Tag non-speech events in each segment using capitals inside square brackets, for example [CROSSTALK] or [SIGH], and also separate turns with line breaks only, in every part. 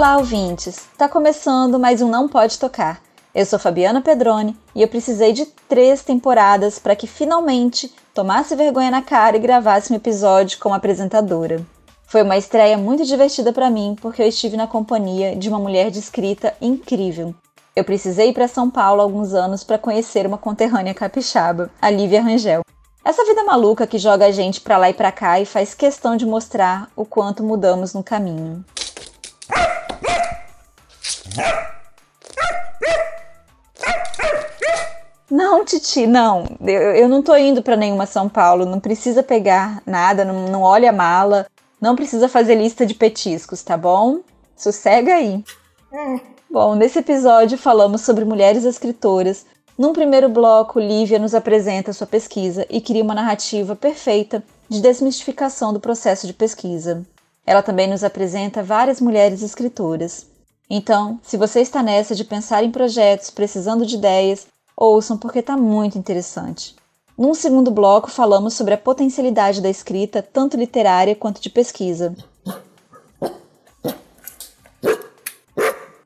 Olá, ouvintes! Tá começando mais um Não Pode Tocar. Eu sou Fabiana Pedroni e eu precisei de três temporadas para que finalmente tomasse vergonha na cara e gravasse um episódio como apresentadora. Foi uma estreia muito divertida para mim porque eu estive na companhia de uma mulher de escrita incrível. Eu precisei ir para São Paulo há alguns anos para conhecer uma conterrânea capixaba, a Lívia Rangel. Essa vida maluca que joga a gente para lá e para cá e faz questão de mostrar o quanto mudamos no caminho. Não, Titi, não. Eu, eu não tô indo para nenhuma São Paulo. Não precisa pegar nada, não, não olha a mala. Não precisa fazer lista de petiscos, tá bom? Sossega aí. Hum. Bom, nesse episódio falamos sobre mulheres escritoras. Num primeiro bloco, Lívia nos apresenta sua pesquisa e cria uma narrativa perfeita de desmistificação do processo de pesquisa. Ela também nos apresenta várias mulheres escritoras. Então, se você está nessa de pensar em projetos, precisando de ideias, ouçam porque está muito interessante. Num segundo bloco, falamos sobre a potencialidade da escrita, tanto literária quanto de pesquisa.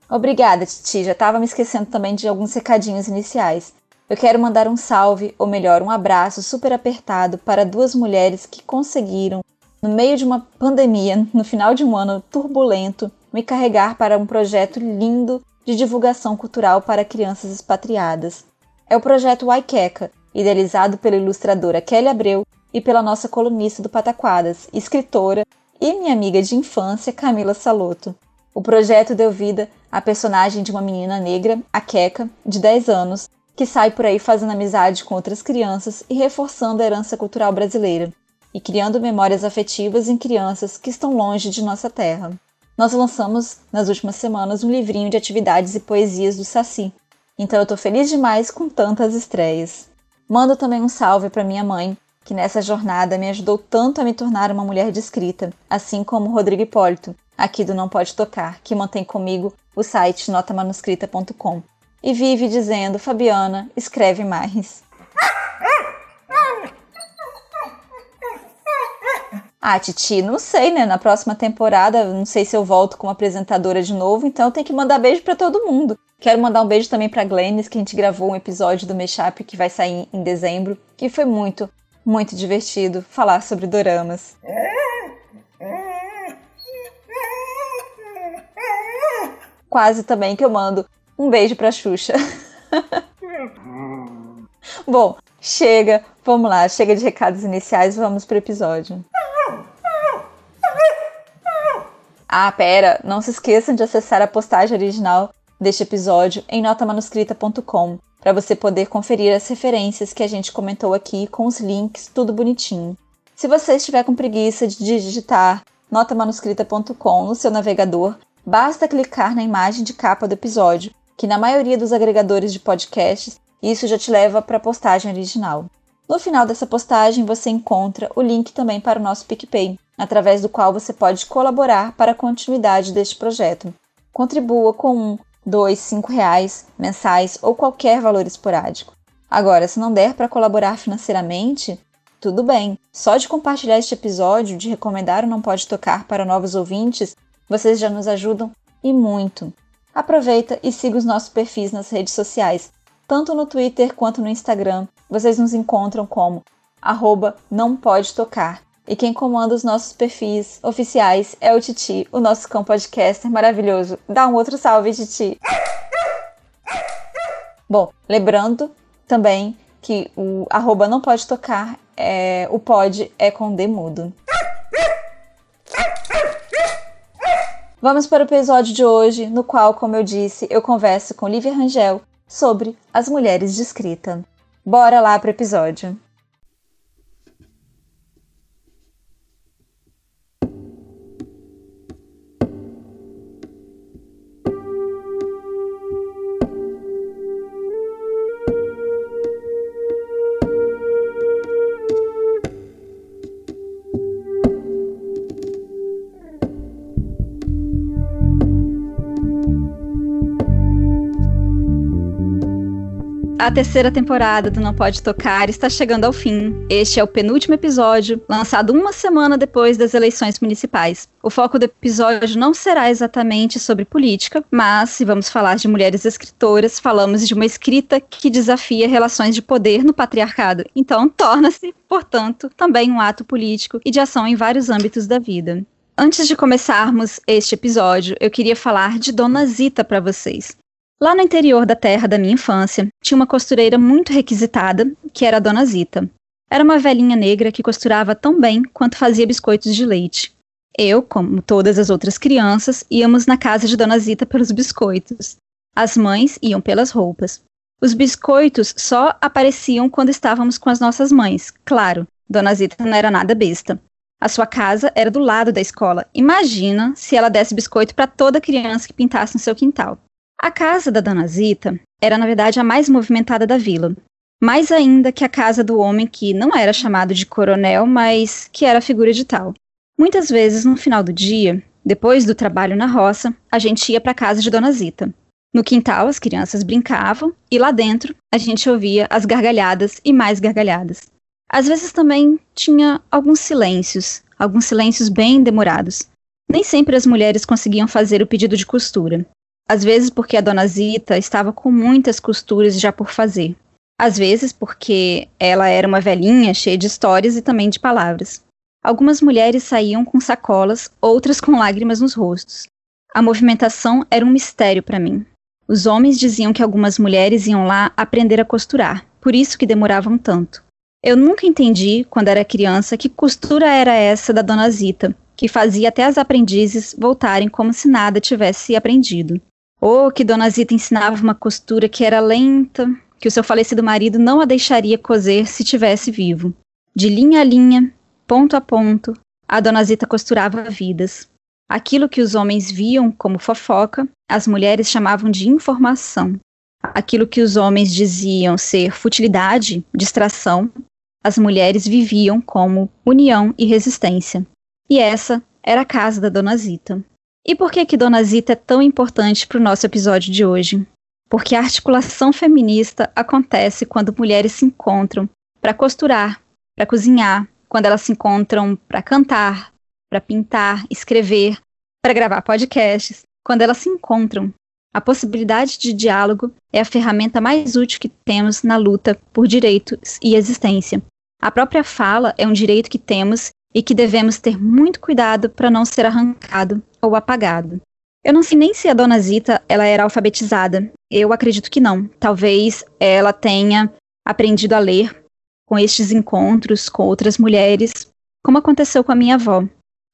Obrigada, Titi. Já estava me esquecendo também de alguns recadinhos iniciais. Eu quero mandar um salve, ou melhor, um abraço super apertado para duas mulheres que conseguiram, no meio de uma pandemia, no final de um ano turbulento, me carregar para um projeto lindo de divulgação cultural para crianças expatriadas. É o projeto Waikeka, idealizado pela ilustradora Kelly Abreu e pela nossa colunista do Pataquadas, escritora e minha amiga de infância Camila Saloto. O projeto deu vida à personagem de uma menina negra, a Keka, de 10 anos, que sai por aí fazendo amizade com outras crianças e reforçando a herança cultural brasileira e criando memórias afetivas em crianças que estão longe de nossa terra. Nós lançamos nas últimas semanas um livrinho de atividades e poesias do Saci, então eu tô feliz demais com tantas estreias. Mando também um salve para minha mãe, que nessa jornada me ajudou tanto a me tornar uma mulher de escrita, assim como Rodrigo Hipólito, aqui do Não Pode Tocar, que mantém comigo o site notamanuscrita.com. E vive dizendo: Fabiana, escreve mais. Ah, Titi, não sei, né? Na próxima temporada, não sei se eu volto como apresentadora de novo, então eu tenho que mandar beijo para todo mundo. Quero mandar um beijo também para Glennis, que a gente gravou um episódio do Meshup que vai sair em dezembro, que foi muito, muito divertido falar sobre doramas. Quase também que eu mando um beijo pra Xuxa. [LAUGHS] Bom, chega, vamos lá, chega de recados iniciais, vamos pro episódio. Ah, pera, não se esqueçam de acessar a postagem original deste episódio em notamanuscrita.com para você poder conferir as referências que a gente comentou aqui com os links, tudo bonitinho. Se você estiver com preguiça de digitar notamanuscrita.com no seu navegador, basta clicar na imagem de capa do episódio, que na maioria dos agregadores de podcasts isso já te leva para a postagem original. No final dessa postagem você encontra o link também para o nosso PicPay, através do qual você pode colaborar para a continuidade deste projeto. Contribua com um, dois, cinco reais mensais ou qualquer valor esporádico. Agora, se não der para colaborar financeiramente, tudo bem. Só de compartilhar este episódio, de recomendar o Não Pode Tocar para novos ouvintes, vocês já nos ajudam e muito. Aproveita e siga os nossos perfis nas redes sociais, tanto no Twitter quanto no Instagram. Vocês nos encontram como arroba não pode tocar e quem comanda os nossos perfis oficiais é o Titi, o nosso cão podcaster maravilhoso. Dá um outro salve, Titi! Bom, lembrando também que o arroba não pode tocar, é, o pod é com D mudo. Vamos para o episódio de hoje, no qual, como eu disse, eu converso com Lívia Rangel sobre as mulheres de escrita. Bora lá para o episódio! A terceira temporada do Não Pode Tocar está chegando ao fim. Este é o penúltimo episódio, lançado uma semana depois das eleições municipais. O foco do episódio não será exatamente sobre política, mas se vamos falar de mulheres escritoras, falamos de uma escrita que desafia relações de poder no patriarcado. Então, torna-se, portanto, também um ato político e de ação em vários âmbitos da vida. Antes de começarmos este episódio, eu queria falar de Dona Zita para vocês. Lá no interior da terra da minha infância, tinha uma costureira muito requisitada, que era a Dona Zita. Era uma velhinha negra que costurava tão bem quanto fazia biscoitos de leite. Eu, como todas as outras crianças, íamos na casa de Dona Zita pelos biscoitos. As mães iam pelas roupas. Os biscoitos só apareciam quando estávamos com as nossas mães. Claro, Dona Zita não era nada besta. A sua casa era do lado da escola. Imagina se ela desse biscoito para toda criança que pintasse no seu quintal. A casa da Dona Zita era, na verdade, a mais movimentada da vila. Mais ainda que a casa do homem que não era chamado de coronel, mas que era figura de tal. Muitas vezes, no final do dia, depois do trabalho na roça, a gente ia para a casa de Dona Zita. No quintal, as crianças brincavam e lá dentro a gente ouvia as gargalhadas e mais gargalhadas. Às vezes também tinha alguns silêncios, alguns silêncios bem demorados. Nem sempre as mulheres conseguiam fazer o pedido de costura. Às vezes porque a dona Zita estava com muitas costuras já por fazer. Às vezes porque ela era uma velhinha cheia de histórias e também de palavras. Algumas mulheres saíam com sacolas, outras com lágrimas nos rostos. A movimentação era um mistério para mim. Os homens diziam que algumas mulheres iam lá aprender a costurar, por isso que demoravam tanto. Eu nunca entendi, quando era criança, que costura era essa da dona Zita, que fazia até as aprendizes voltarem como se nada tivesse aprendido. Ou que Dona Zita ensinava uma costura que era lenta, que o seu falecido marido não a deixaria coser se tivesse vivo. De linha a linha, ponto a ponto, a Dona Zita costurava vidas. Aquilo que os homens viam como fofoca, as mulheres chamavam de informação. Aquilo que os homens diziam ser futilidade, distração, as mulheres viviam como união e resistência. E essa era a casa da Dona Zita. E por que que Dona Zita é tão importante para o nosso episódio de hoje? Porque a articulação feminista acontece quando mulheres se encontram para costurar, para cozinhar, quando elas se encontram para cantar, para pintar, escrever, para gravar podcasts, quando elas se encontram. A possibilidade de diálogo é a ferramenta mais útil que temos na luta por direitos e existência. A própria fala é um direito que temos e que devemos ter muito cuidado para não ser arrancado ou apagado. Eu não sei nem se a dona Zita ela era alfabetizada. Eu acredito que não. Talvez ela tenha aprendido a ler com estes encontros com outras mulheres, como aconteceu com a minha avó.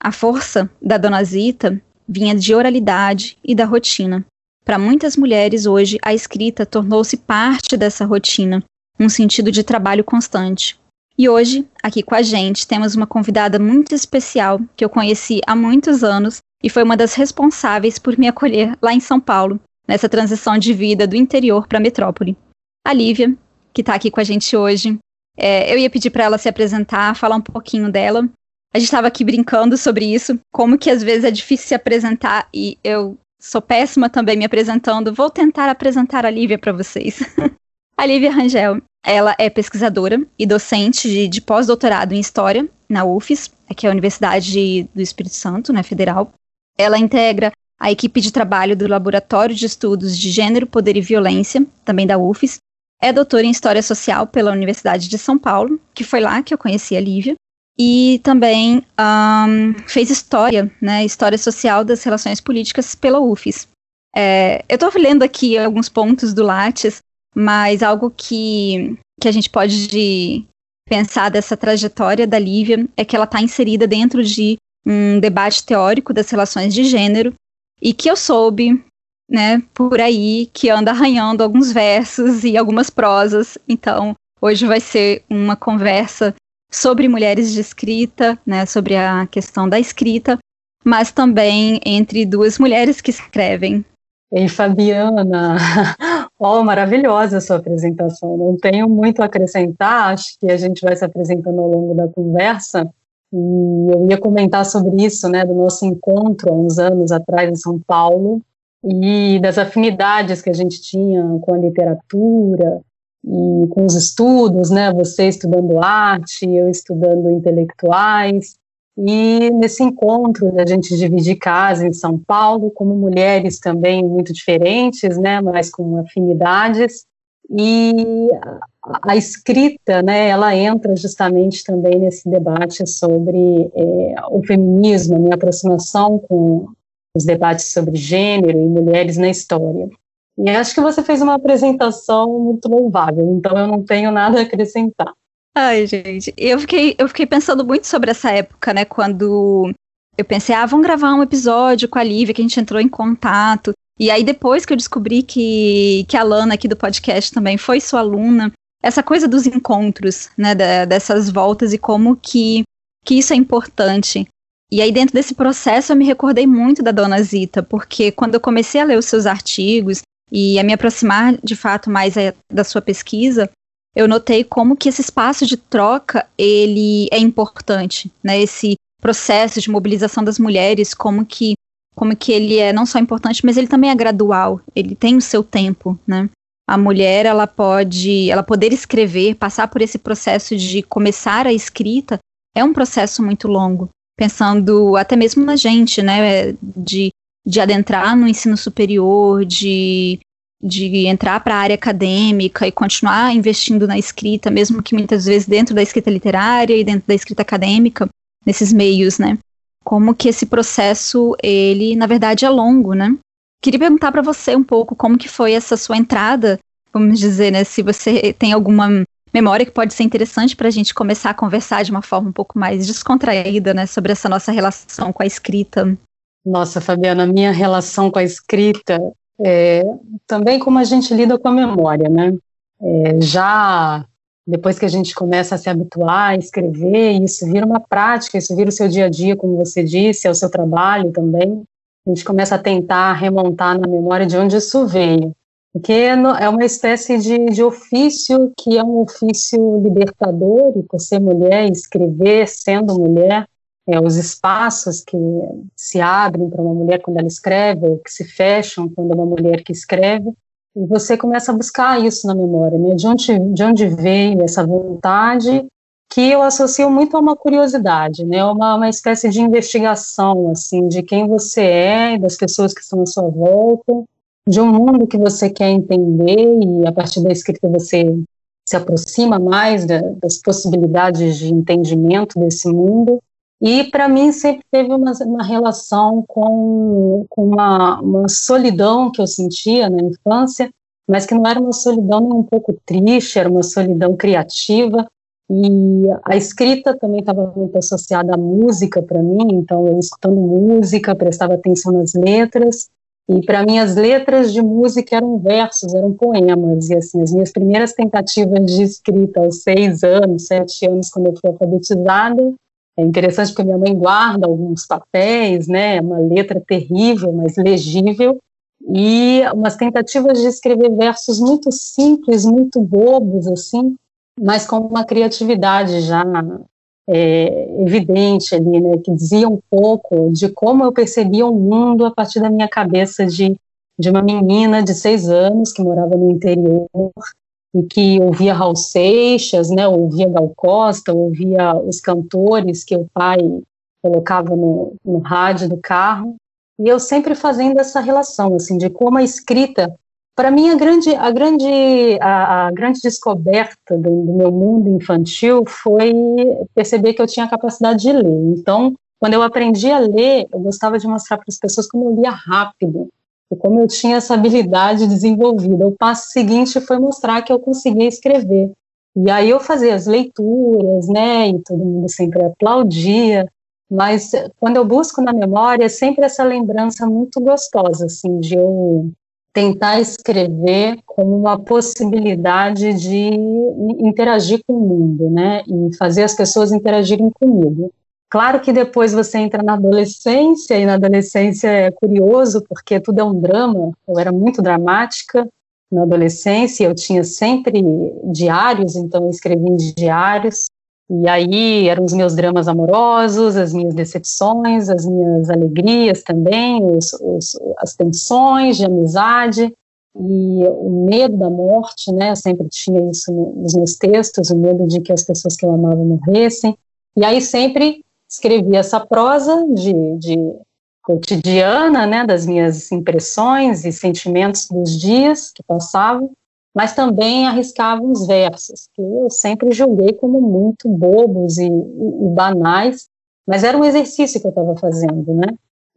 A força da dona Zita vinha de oralidade e da rotina. Para muitas mulheres hoje, a escrita tornou-se parte dessa rotina, um sentido de trabalho constante. E hoje, aqui com a gente, temos uma convidada muito especial que eu conheci há muitos anos e foi uma das responsáveis por me acolher lá em São Paulo, nessa transição de vida do interior para a metrópole. A Lívia, que está aqui com a gente hoje. É, eu ia pedir para ela se apresentar, falar um pouquinho dela. A gente estava aqui brincando sobre isso, como que às vezes é difícil se apresentar e eu sou péssima também me apresentando. Vou tentar apresentar a Lívia para vocês. [LAUGHS] a Lívia Rangel ela é pesquisadora e docente de, de pós-doutorado em História na UFES, que é a Universidade do Espírito Santo, né, federal. Ela integra a equipe de trabalho do Laboratório de Estudos de Gênero, Poder e Violência, também da UFES. É doutora em História Social pela Universidade de São Paulo, que foi lá que eu conheci a Lívia. E também um, fez História, né, História Social das Relações Políticas pela UFES. É, eu estou lendo aqui alguns pontos do Lattes, mas algo que, que a gente pode pensar dessa trajetória da Lívia é que ela está inserida dentro de um debate teórico das relações de gênero e que eu soube, né, por aí, que anda arranhando alguns versos e algumas prosas. Então, hoje vai ser uma conversa sobre mulheres de escrita, né, sobre a questão da escrita, mas também entre duas mulheres que escrevem.
Ei, Fabiana, Oh, maravilhosa a sua apresentação. Não tenho muito a acrescentar, acho que a gente vai se apresentando ao longo da conversa. E eu ia comentar sobre isso, né, do nosso encontro há uns anos atrás em São Paulo e das afinidades que a gente tinha com a literatura e com os estudos, né? Você estudando arte, eu estudando intelectuais. E nesse encontro, a gente dividir casa em São Paulo, como mulheres também muito diferentes, né? Mas com afinidades. E a escrita, né, ela entra justamente também nesse debate sobre é, o feminismo, a minha aproximação com os debates sobre gênero e mulheres na história. E acho que você fez uma apresentação muito louvável, então eu não tenho nada a acrescentar.
Ai, gente, eu fiquei, eu fiquei pensando muito sobre essa época, né, quando eu pensei, ah, vamos gravar um episódio com a Lívia, que a gente entrou em contato. E aí, depois que eu descobri que, que a Lana aqui do podcast também foi sua aluna, essa coisa dos encontros, né, da, dessas voltas e como que, que isso é importante. E aí, dentro desse processo, eu me recordei muito da Dona Zita, porque quando eu comecei a ler os seus artigos e a me aproximar de fato mais a, da sua pesquisa, eu notei como que esse espaço de troca ele é importante, né? Esse processo de mobilização das mulheres, como que como que ele é não só importante, mas ele também é gradual, ele tem o seu tempo, né? A mulher, ela pode, ela poder escrever, passar por esse processo de começar a escrita, é um processo muito longo. Pensando até mesmo na gente, né, de de adentrar no ensino superior, de, de entrar para a área acadêmica e continuar investindo na escrita, mesmo que muitas vezes dentro da escrita literária e dentro da escrita acadêmica, nesses meios, né? Como que esse processo, ele, na verdade, é longo, né? Queria perguntar para você um pouco como que foi essa sua entrada, vamos dizer, né? Se você tem alguma memória que pode ser interessante para a gente começar a conversar de uma forma um pouco mais descontraída, né? Sobre essa nossa relação com a escrita.
Nossa, Fabiana, minha relação com a escrita é também como a gente lida com a memória, né? É, já depois que a gente começa a se habituar a escrever, isso vira uma prática, isso vira o seu dia a dia, como você disse, é o seu trabalho também. A gente começa a tentar remontar na memória de onde isso veio. Porque é uma espécie de, de ofício que é um ofício libertador, e por ser mulher, escrever sendo mulher, é, os espaços que se abrem para uma mulher quando ela escreve, ou que se fecham quando é uma mulher que escreve, e você começa a buscar isso na memória, né? De onde, de onde veio essa vontade que eu associo muito a uma curiosidade, né? Uma, uma espécie de investigação, assim, de quem você é, das pessoas que estão à sua volta, de um mundo que você quer entender e a partir da escrita você se aproxima mais da, das possibilidades de entendimento desse mundo e para mim sempre teve uma, uma relação com, com uma, uma, solidão que eu sentia na infância, mas que não era uma solidão nem um pouco triste, era uma solidão criativa. E a escrita também estava muito associada à música para mim, então eu escutando música, prestava atenção nas letras. E para mim as letras de música eram versos, eram poemas. E assim, as minhas primeiras tentativas de escrita aos seis anos, sete anos, quando eu fui alfabetizada, é interessante porque minha mãe guarda alguns papéis, né, uma letra terrível, mas legível, e umas tentativas de escrever versos muito simples, muito bobos, assim, mas com uma criatividade já é, evidente ali, né, que dizia um pouco de como eu percebia o mundo a partir da minha cabeça de, de uma menina de seis anos que morava no interior e que ouvia Raul Seixas, né, ouvia Gal Costa, ouvia os cantores que o pai colocava no, no rádio do carro, e eu sempre fazendo essa relação, assim, de como a escrita, para mim a grande, a grande, a, a grande descoberta do, do, meu mundo infantil foi perceber que eu tinha a capacidade de ler. Então, quando eu aprendi a ler, eu gostava de mostrar para as pessoas como eu lia rápido, e como eu tinha essa habilidade desenvolvida. O passo seguinte foi mostrar que eu conseguia escrever. E aí eu fazia as leituras, né, e todo mundo sempre aplaudia, mas quando eu busco na memória, é sempre essa lembrança muito gostosa, assim, de eu tentar escrever como uma possibilidade de interagir com o mundo, né, e fazer as pessoas interagirem comigo. Claro que depois você entra na adolescência, e na adolescência é curioso, porque tudo é um drama. Eu era muito dramática na adolescência, eu tinha sempre diários, então eu escrevia em diários. E aí eram os meus dramas amorosos, as minhas decepções, as minhas alegrias também, os, os, as tensões de amizade. e o medo da morte, né? Eu sempre tinha isso nos meus textos, o medo de que as pessoas que eu amava morressem. E aí sempre escrevi essa prosa de, de cotidiana, né, das minhas impressões e sentimentos dos dias que passavam, mas também arriscava uns versos que eu sempre julguei como muito bobos e, e, e banais, mas era um exercício que eu estava fazendo, né?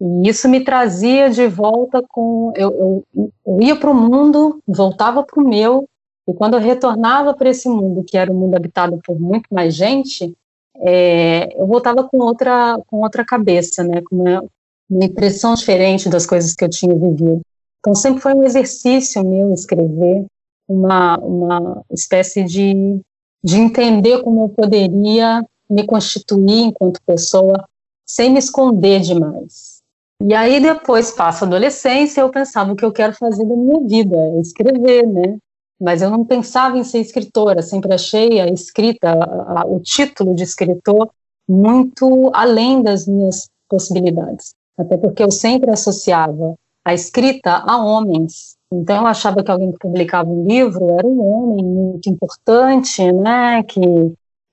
E isso me trazia de volta com. Eu, eu, eu ia para o mundo, voltava para o meu, e quando eu retornava para esse mundo, que era um mundo habitado por muito mais gente, é, eu voltava com outra, com outra cabeça, né, com uma, uma impressão diferente das coisas que eu tinha vivido. Então, sempre foi um exercício meu escrever, uma, uma espécie de, de entender como eu poderia me constituir enquanto pessoa sem me esconder demais. E aí depois passa a adolescência, eu pensava o que eu quero fazer da minha vida, é escrever, né? Mas eu não pensava em ser escritora, sempre achei a escrita, a, a, o título de escritor muito além das minhas possibilidades. Até porque eu sempre associava a escrita a homens. Então eu achava que alguém que publicava um livro era um homem muito importante, né? Que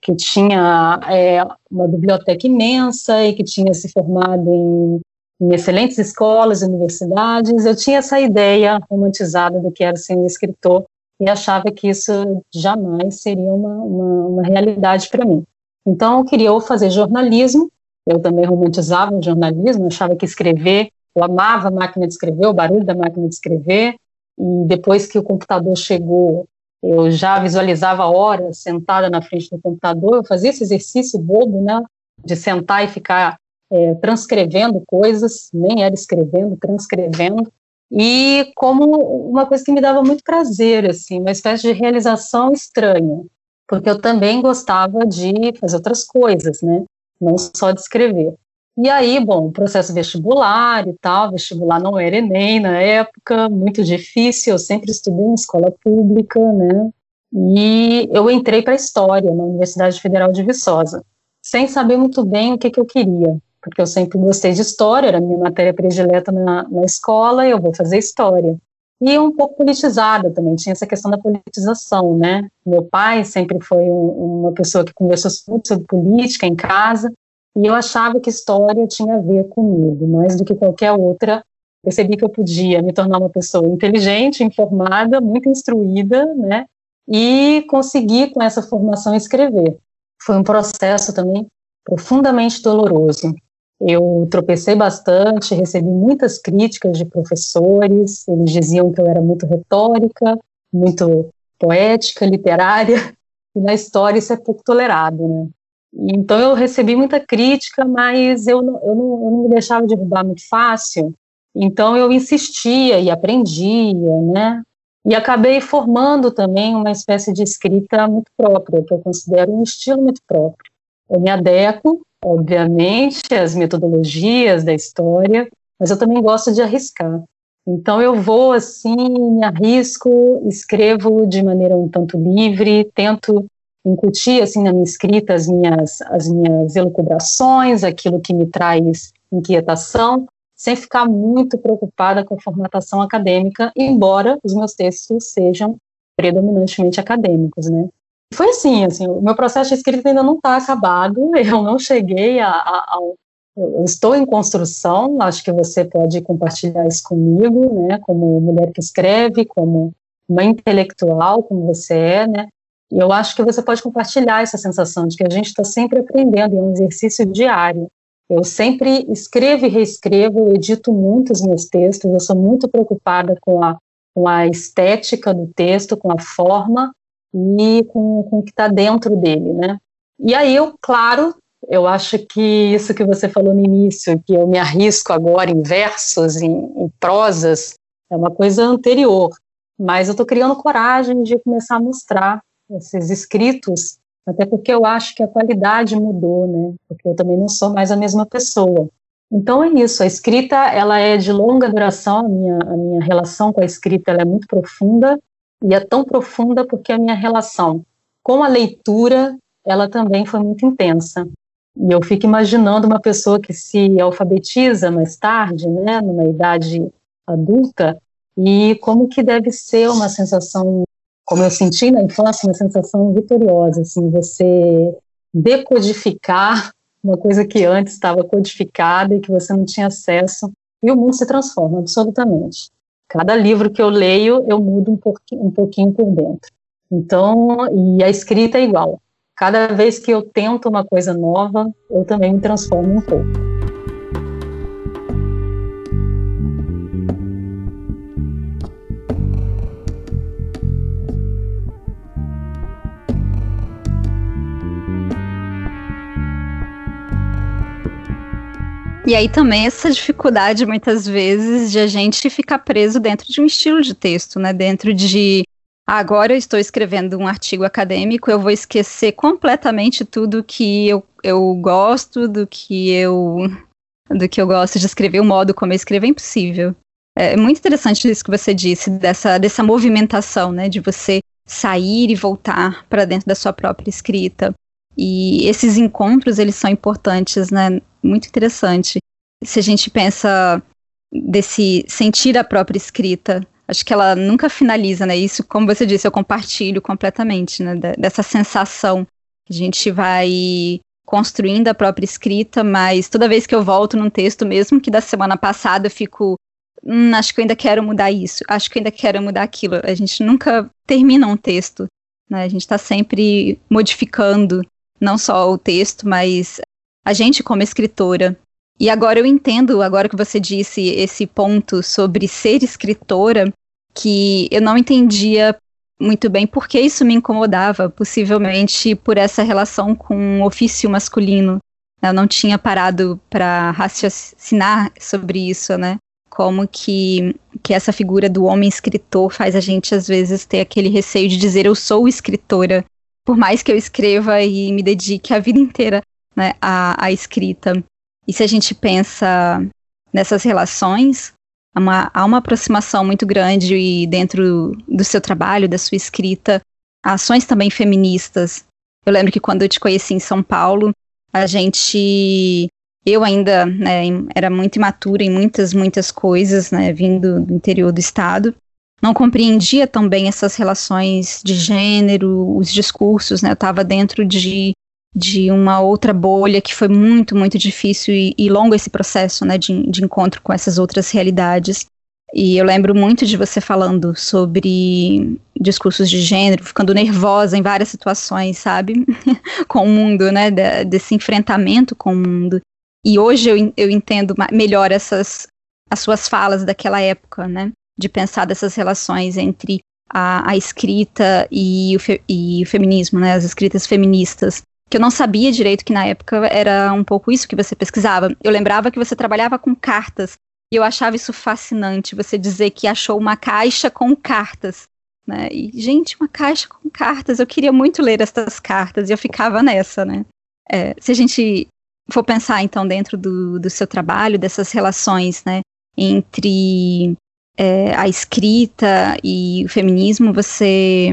que tinha é, uma biblioteca imensa e que tinha se formado em em excelentes escolas, universidades, eu tinha essa ideia romantizada do que era ser um escritor e achava que isso jamais seria uma, uma, uma realidade para mim. Então, eu queria ou fazer jornalismo, eu também romantizava o jornalismo, achava que escrever, eu amava a máquina de escrever, o barulho da máquina de escrever, e depois que o computador chegou, eu já visualizava horas sentada na frente do computador, eu fazia esse exercício bobo, né, de sentar e ficar é, transcrevendo coisas, nem era escrevendo, transcrevendo, e como uma coisa que me dava muito prazer, assim, uma espécie de realização estranha, porque eu também gostava de fazer outras coisas, né, não só de escrever. E aí, bom, processo vestibular e tal, vestibular não era Enem na época, muito difícil, eu sempre estudei em escola pública, né, e eu entrei para História na Universidade Federal de Viçosa, sem saber muito bem o que, que eu queria porque eu sempre gostei de história, era minha matéria predileta na, na escola, eu vou fazer história. E um pouco politizada também, tinha essa questão da politização, né? Meu pai sempre foi um, uma pessoa que conversou muito sobre política em casa, e eu achava que história tinha a ver comigo, mais do que qualquer outra. Percebi que eu podia me tornar uma pessoa inteligente, informada, muito instruída, né? E conseguir, com essa formação, escrever. Foi um processo também profundamente doloroso. Eu tropecei bastante, recebi muitas críticas de professores, eles diziam que eu era muito retórica, muito poética, literária, [LAUGHS] e na história isso é pouco tolerado, né? Então eu recebi muita crítica, mas eu não, eu não, eu não me deixava derrubar muito fácil, então eu insistia e aprendia, né? E acabei formando também uma espécie de escrita muito própria, que eu considero um estilo muito próprio. Eu me adequo obviamente, as metodologias da história, mas eu também gosto de arriscar. Então eu vou assim, me arrisco, escrevo de maneira um tanto livre, tento incutir assim na minha escrita as minhas as minhas elucubrações, aquilo que me traz inquietação, sem ficar muito preocupada com a formatação acadêmica, embora os meus textos sejam predominantemente acadêmicos, né? Foi assim, assim, o meu processo de escrita ainda não está acabado, [LAUGHS] eu não cheguei a, a, eu estou em construção, acho que você pode compartilhar isso comigo, né, como mulher que escreve, como uma intelectual, como você é, né, e eu acho que você pode compartilhar essa sensação de que a gente está sempre aprendendo, é um exercício diário. Eu sempre escrevo e reescrevo, eu edito muito os meus textos, eu sou muito preocupada com a, com a estética do texto, com a forma, e com, com o que está dentro dele, né? E aí eu, claro, eu acho que isso que você falou no início, que eu me arrisco agora em versos, em, em prosas, é uma coisa anterior, mas eu estou criando coragem de começar a mostrar esses escritos, até porque eu acho que a qualidade mudou, né? Porque eu também não sou mais a mesma pessoa. Então é isso, a escrita ela é de longa duração, a minha, a minha relação com a escrita é muito profunda, e é tão profunda porque a minha relação com a leitura, ela também foi muito intensa. E eu fico imaginando uma pessoa que se alfabetiza mais tarde, né, numa idade adulta, e como que deve ser uma sensação, como eu senti na infância, uma sensação vitoriosa, assim, você decodificar uma coisa que antes estava codificada e que você não tinha acesso, e o mundo se transforma absolutamente. Cada livro que eu leio, eu mudo um pouquinho, um pouquinho por dentro. Então, e a escrita é igual. Cada vez que eu tento uma coisa nova, eu também me transformo um pouco.
E aí também essa dificuldade, muitas vezes, de a gente ficar preso dentro de um estilo de texto, né? Dentro de agora eu estou escrevendo um artigo acadêmico, eu vou esquecer completamente tudo que eu, eu gosto, do que eu do que eu gosto de escrever, o modo como eu escrevo é impossível. É muito interessante isso que você disse, dessa, dessa movimentação, né? De você sair e voltar para dentro da sua própria escrita. E esses encontros, eles são importantes, né? Muito interessante. Se a gente pensa desse sentir a própria escrita, acho que ela nunca finaliza, né? Isso, como você disse, eu compartilho completamente, né? Dessa sensação a gente vai construindo a própria escrita, mas toda vez que eu volto num texto, mesmo que da semana passada, eu fico, hum, acho que eu ainda quero mudar isso, acho que eu ainda quero mudar aquilo. A gente nunca termina um texto, né? A gente está sempre modificando não só o texto, mas a gente como escritora. E agora eu entendo, agora que você disse esse ponto sobre ser escritora, que eu não entendia muito bem por que isso me incomodava, possivelmente por essa relação com o ofício masculino. Eu não tinha parado para raciocinar sobre isso, né? Como que, que essa figura do homem escritor faz a gente, às vezes, ter aquele receio de dizer eu sou escritora, por mais que eu escreva e me dedique a vida inteira né, à, à escrita. E se a gente pensa nessas relações, há uma, há uma aproximação muito grande e dentro do seu trabalho, da sua escrita, ações também feministas. Eu lembro que quando eu te conheci em São Paulo, a gente eu ainda né, era muito imatura em muitas, muitas coisas, né, vindo do interior do estado não compreendia também essas relações de gênero, os discursos, né? Eu estava dentro de, de uma outra bolha que foi muito, muito difícil e, e longo esse processo, né, de, de encontro com essas outras realidades. E eu lembro muito de você falando sobre discursos de gênero, ficando nervosa em várias situações, sabe? [LAUGHS] com o mundo, né? De, desse enfrentamento com o mundo. E hoje eu, eu entendo melhor essas as suas falas daquela época, né? De pensar dessas relações entre a, a escrita e o, fe, e o feminismo, né, as escritas feministas, que eu não sabia direito que na época era um pouco isso que você pesquisava. Eu lembrava que você trabalhava com cartas, e eu achava isso fascinante, você dizer que achou uma caixa com cartas. Né? E, gente, uma caixa com cartas, eu queria muito ler essas cartas, e eu ficava nessa, né? É, se a gente for pensar, então, dentro do, do seu trabalho, dessas relações, né, entre é, a escrita e o feminismo, você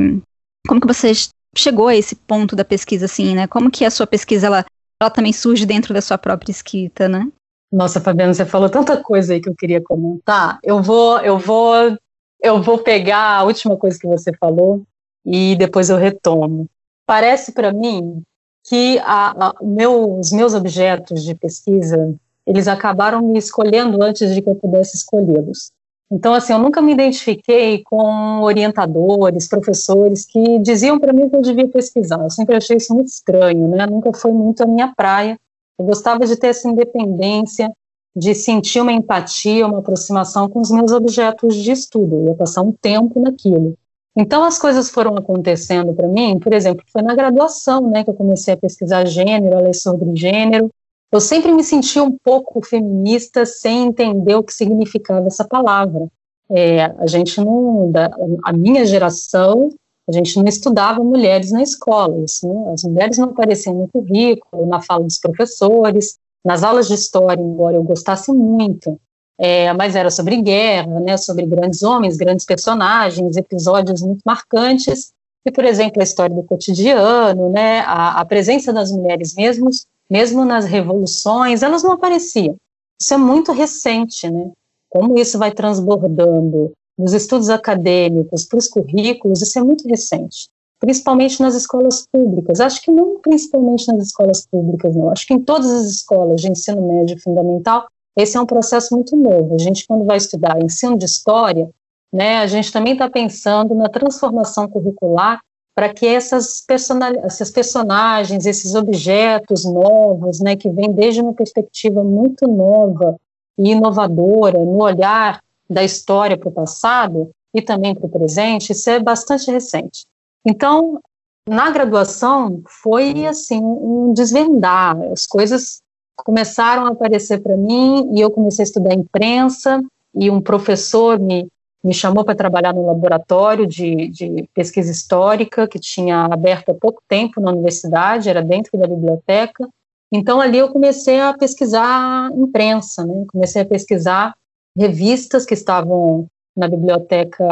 como que você chegou a esse ponto da pesquisa assim, né? Como que a sua pesquisa ela, ela também surge dentro da sua própria escrita, né?
Nossa, Fabiana, você falou tanta coisa aí que eu queria comentar. Eu vou, eu vou, eu vou pegar a última coisa que você falou e depois eu retomo. Parece para mim que a, a, meu, os meus objetos de pesquisa eles acabaram me escolhendo antes de que eu pudesse escolhê-los. Então, assim, eu nunca me identifiquei com orientadores, professores que diziam para mim que eu devia pesquisar. Eu sempre achei isso muito estranho, né? Nunca foi muito a minha praia. Eu gostava de ter essa independência, de sentir uma empatia, uma aproximação com os meus objetos de estudo. Eu ia passar um tempo naquilo. Então, as coisas foram acontecendo para mim, por exemplo, foi na graduação, né, que eu comecei a pesquisar gênero, a ler sobre gênero, eu sempre me senti um pouco feminista sem entender o que significava essa palavra. É, a gente não, da, a minha geração, a gente não estudava mulheres na escola, isso, né? as mulheres não apareciam no currículo, na fala dos professores, nas aulas de história, embora eu gostasse muito, é, mas era sobre guerra, né, sobre grandes homens, grandes personagens, episódios muito marcantes, e, por exemplo, a história do cotidiano, né, a, a presença das mulheres mesmos mesmo nas revoluções, elas não apareciam. Isso é muito recente, né? Como isso vai transbordando dos estudos acadêmicos para os currículos, isso é muito recente, principalmente nas escolas públicas. Acho que não principalmente nas escolas públicas, não. Acho que em todas as escolas de ensino médio fundamental, esse é um processo muito novo. A gente, quando vai estudar ensino de história, né, a gente também está pensando na transformação curricular para que essas, essas personagens, esses objetos novos, né, que vêm desde uma perspectiva muito nova e inovadora, no olhar da história para o passado e também para o presente, isso é bastante recente. Então, na graduação, foi assim um desvendar, as coisas começaram a aparecer para mim e eu comecei a estudar imprensa e um professor me me chamou para trabalhar no laboratório de, de, pesquisa histórica, que tinha aberto há pouco tempo na universidade, era dentro da biblioteca. Então, ali eu comecei a pesquisar imprensa, né? comecei a pesquisar revistas que estavam na biblioteca,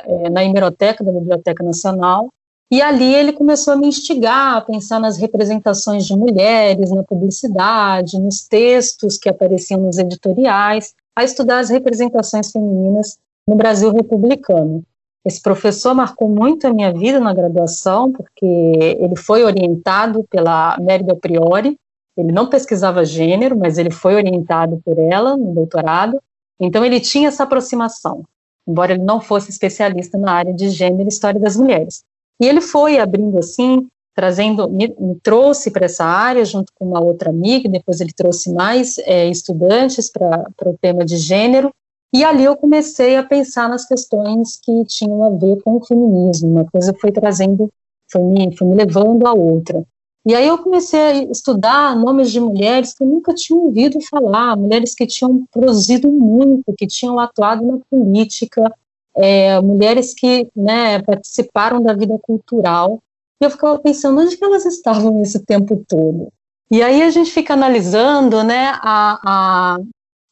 é, na hemeroteca da Biblioteca Nacional, e ali ele começou a me instigar a pensar nas representações de mulheres na publicidade, nos textos que apareciam nos editoriais, a estudar as representações femininas no Brasil republicano. Esse professor marcou muito a minha vida na graduação, porque ele foi orientado pela Mérida Priori, ele não pesquisava gênero, mas ele foi orientado por ela no doutorado, então ele tinha essa aproximação, embora ele não fosse especialista na área de gênero e história das mulheres. E ele foi abrindo assim, trazendo, me, me trouxe para essa área junto com uma outra amiga, depois ele trouxe mais é, estudantes para o tema de gênero, e ali eu comecei a pensar nas questões que tinham a ver com o feminismo. Uma coisa foi trazendo, foi me, foi me levando a outra. E aí eu comecei a estudar nomes de mulheres que eu nunca tinha ouvido falar, mulheres que tinham produzido muito, que tinham atuado na política, é, mulheres que né, participaram da vida cultural. E eu ficava pensando, onde que elas estavam esse tempo todo? E aí a gente fica analisando né, a, a,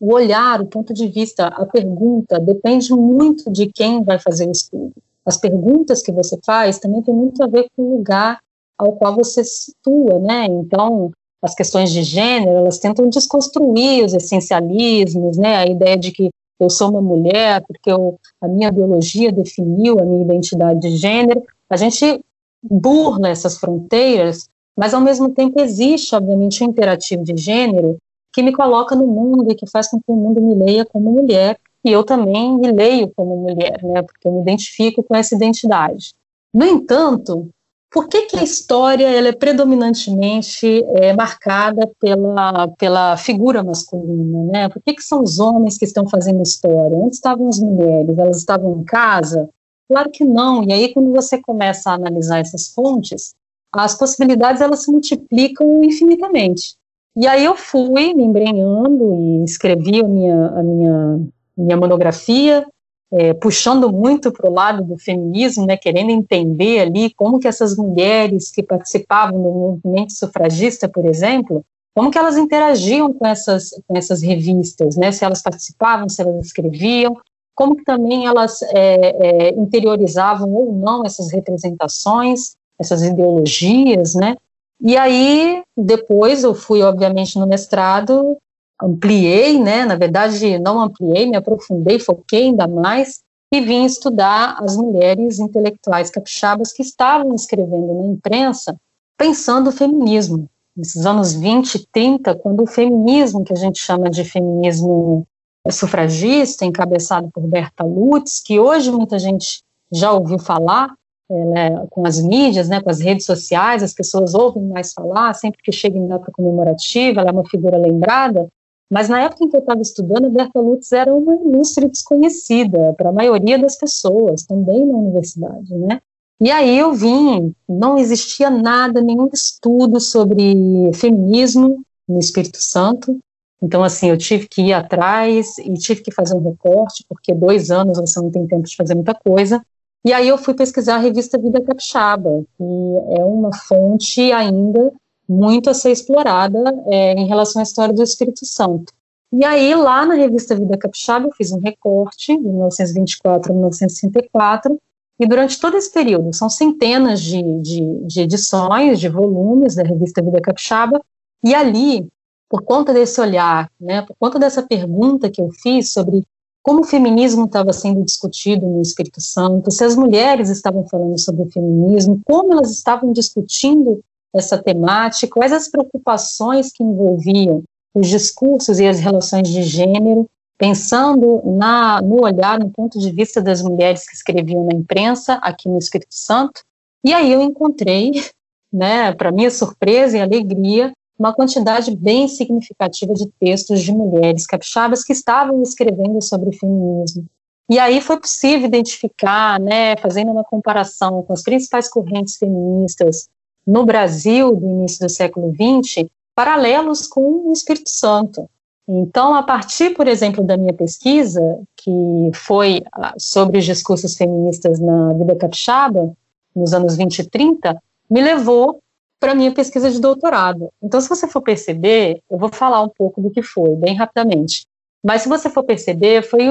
o olhar, o ponto de vista, a pergunta depende muito de quem vai fazer o estudo. As perguntas que você faz também tem muito a ver com o lugar ao qual você se situa, né? Então, as questões de gênero, elas tentam desconstruir os essencialismos, né? A ideia de que eu sou uma mulher porque eu, a minha biologia definiu a minha identidade de gênero. A gente burla essas fronteiras, mas ao mesmo tempo existe, obviamente, um imperativo de gênero que me coloca no mundo e que faz com que o mundo me leia como mulher, e eu também me leio como mulher, né, porque eu me identifico com essa identidade. No entanto, por que, que a história ela é predominantemente é, marcada pela, pela figura masculina? Né? Por que, que são os homens que estão fazendo história? Onde estavam as mulheres? Elas estavam em casa? Claro que não. E aí, quando você começa a analisar essas fontes, as possibilidades elas se multiplicam infinitamente. E aí eu fui me embrenhando e escrevi a minha, a minha, minha monografia, é, puxando muito para o lado do feminismo, né, querendo entender ali como que essas mulheres que participavam do movimento sufragista, por exemplo, como que elas interagiam com essas, com essas revistas, né, se elas participavam, se elas escreviam, como que também elas é, é, interiorizavam ou não essas representações, essas ideologias, né, e aí, depois eu fui, obviamente, no mestrado, ampliei, né, na verdade, não ampliei, me aprofundei, foquei ainda mais, e vim estudar as mulheres intelectuais capixabas que estavam escrevendo na imprensa, pensando o feminismo. Nesses anos 20 e 30, quando o feminismo, que a gente chama de feminismo sufragista, encabeçado por Berta Lutz, que hoje muita gente já ouviu falar, é, né, com as mídias, né, com as redes sociais, as pessoas ouvem mais falar, sempre que chega em data comemorativa, ela é uma figura lembrada, mas na época em que eu estava estudando, a Berta Lutz era uma ilustre desconhecida para a maioria das pessoas, também na universidade, né? E aí eu vim, não existia nada, nenhum estudo sobre feminismo no Espírito Santo, então, assim, eu tive que ir atrás e tive que fazer um recorte, porque dois anos você não tem tempo de fazer muita coisa. E aí eu fui pesquisar a revista Vida Capixaba, que é uma fonte ainda muito a ser explorada é, em relação à história do Espírito Santo. E aí, lá na revista Vida Capixaba, eu fiz um recorte de 1924 a 1964, e durante todo esse período, são centenas de, de, de edições, de volumes da revista Vida Capixaba, e ali, por conta desse olhar, né, por conta dessa pergunta que eu fiz sobre como o feminismo estava sendo discutido no Espírito Santo, se as mulheres estavam falando sobre o feminismo, como elas estavam discutindo essa temática, quais as preocupações que envolviam os discursos e as relações de gênero, pensando na, no olhar, no ponto de vista das mulheres que escreviam na imprensa aqui no Espírito Santo. E aí eu encontrei, [LAUGHS] né, para minha surpresa e alegria, uma quantidade bem significativa de textos de mulheres capixabas que estavam escrevendo sobre feminismo. E aí foi possível identificar, né, fazendo uma comparação com as principais correntes feministas no Brasil do início do século XX, paralelos com o Espírito Santo. Então, a partir, por exemplo, da minha pesquisa, que foi ah, sobre os discursos feministas na vida capixaba, nos anos 20 e 30, me levou para minha pesquisa de doutorado. Então, se você for perceber, eu vou falar um pouco do que foi, bem rapidamente. Mas se você for perceber, foi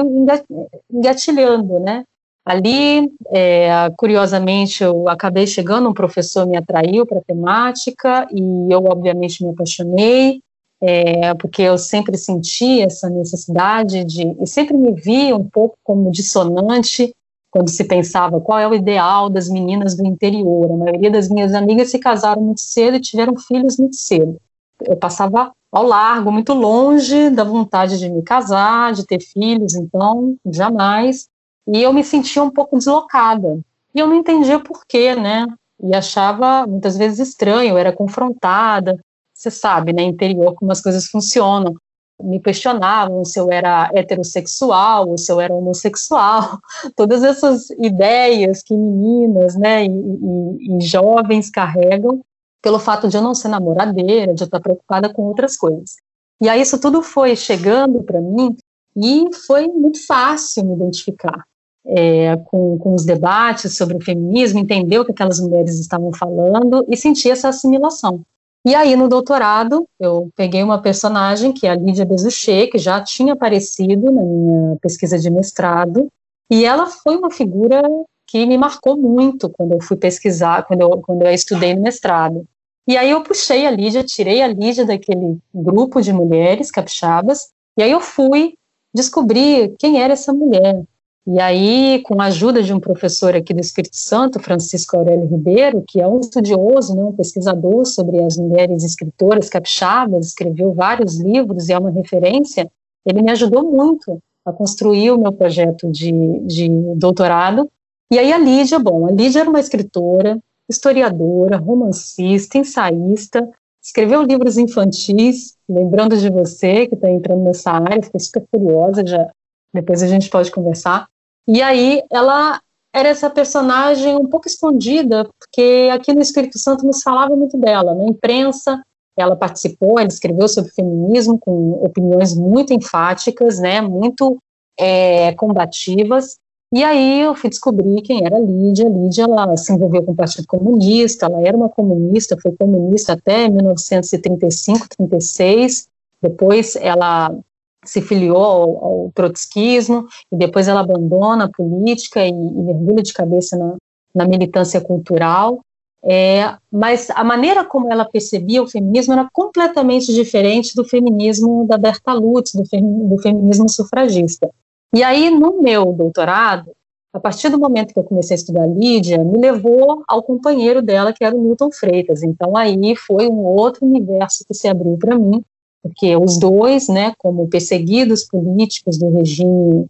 engatilhando, né? Ali, é, curiosamente, eu acabei chegando, um professor me atraiu para a temática e eu, obviamente, me apaixonei, é, porque eu sempre senti essa necessidade de, e sempre me via um pouco como dissonante quando se pensava qual é o ideal das meninas do interior. A maioria das minhas amigas se casaram muito cedo e tiveram filhos muito cedo. Eu passava ao largo, muito longe da vontade de me casar, de ter filhos, então jamais. E eu me sentia um pouco deslocada. E eu não entendia por quê, né? E achava muitas vezes estranho, eu era confrontada. Você sabe, né, interior, como as coisas funcionam me questionavam se eu era heterossexual se eu era homossexual, [LAUGHS] todas essas ideias que meninas, né, e, e, e, jovens carregam pelo fato de eu não ser namoradeira, de eu estar preocupada com outras coisas. E aí isso tudo foi chegando para mim e foi muito fácil me identificar é, com, com os debates sobre o feminismo, entender o que aquelas mulheres estavam falando e sentir essa assimilação. E aí, no doutorado, eu peguei uma personagem, que é a Lídia Bezuchet, que já tinha aparecido na minha pesquisa de mestrado, e ela foi uma figura que me marcou muito quando eu fui pesquisar, quando eu, quando eu estudei no mestrado. E aí eu puxei a Lídia, tirei a Lídia daquele grupo de mulheres capixabas, e aí eu fui descobrir quem era essa mulher, e aí, com a ajuda de um professor aqui do Espírito Santo, Francisco Aurélio Ribeiro, que é um estudioso, né, um pesquisador sobre as mulheres escritoras capixabas, escreveu vários livros e é uma referência, ele me ajudou muito a construir o meu projeto de, de doutorado. E aí a Lídia, bom, a Lídia era uma escritora, historiadora, romancista, ensaísta, escreveu livros infantis, lembrando de você que está entrando nessa área, fiquei super curiosa, já depois a gente pode conversar. E aí ela era essa personagem um pouco escondida, porque aqui no Espírito Santo nos falava muito dela, na imprensa, ela participou, ela escreveu sobre feminismo com opiniões muito enfáticas, né, muito é, combativas, e aí eu fui descobrir quem era Lídia. Lídia ela se envolveu com o Partido Comunista, ela era uma comunista, foi comunista até 1935, 36. Depois ela se filiou ao, ao trotskismo e depois ela abandona a política e, e mergulha de cabeça na, na militância cultural. É, mas a maneira como ela percebia o feminismo era completamente diferente do feminismo da Berta Lutz, do, fem, do feminismo sufragista. E aí, no meu doutorado, a partir do momento que eu comecei a estudar Lídia, me levou ao companheiro dela, que era o Milton Freitas. Então, aí foi um outro universo que se abriu para mim, porque os dois, né, como perseguidos políticos do regime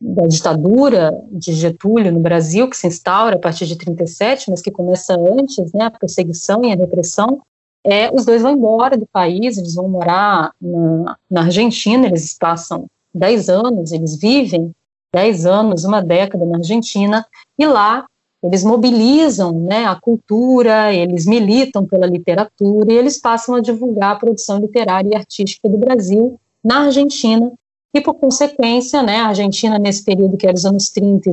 da ditadura de Getúlio no Brasil, que se instaura a partir de 37, mas que começa antes, né, a perseguição e a repressão, é, os dois vão embora do país, eles vão morar na, na Argentina, eles passam 10 anos, eles vivem 10 anos, uma década na Argentina, e lá eles mobilizam né, a cultura, eles militam pela literatura e eles passam a divulgar a produção literária e artística do Brasil na Argentina. E, por consequência, né, a Argentina, nesse período que era os anos 30 e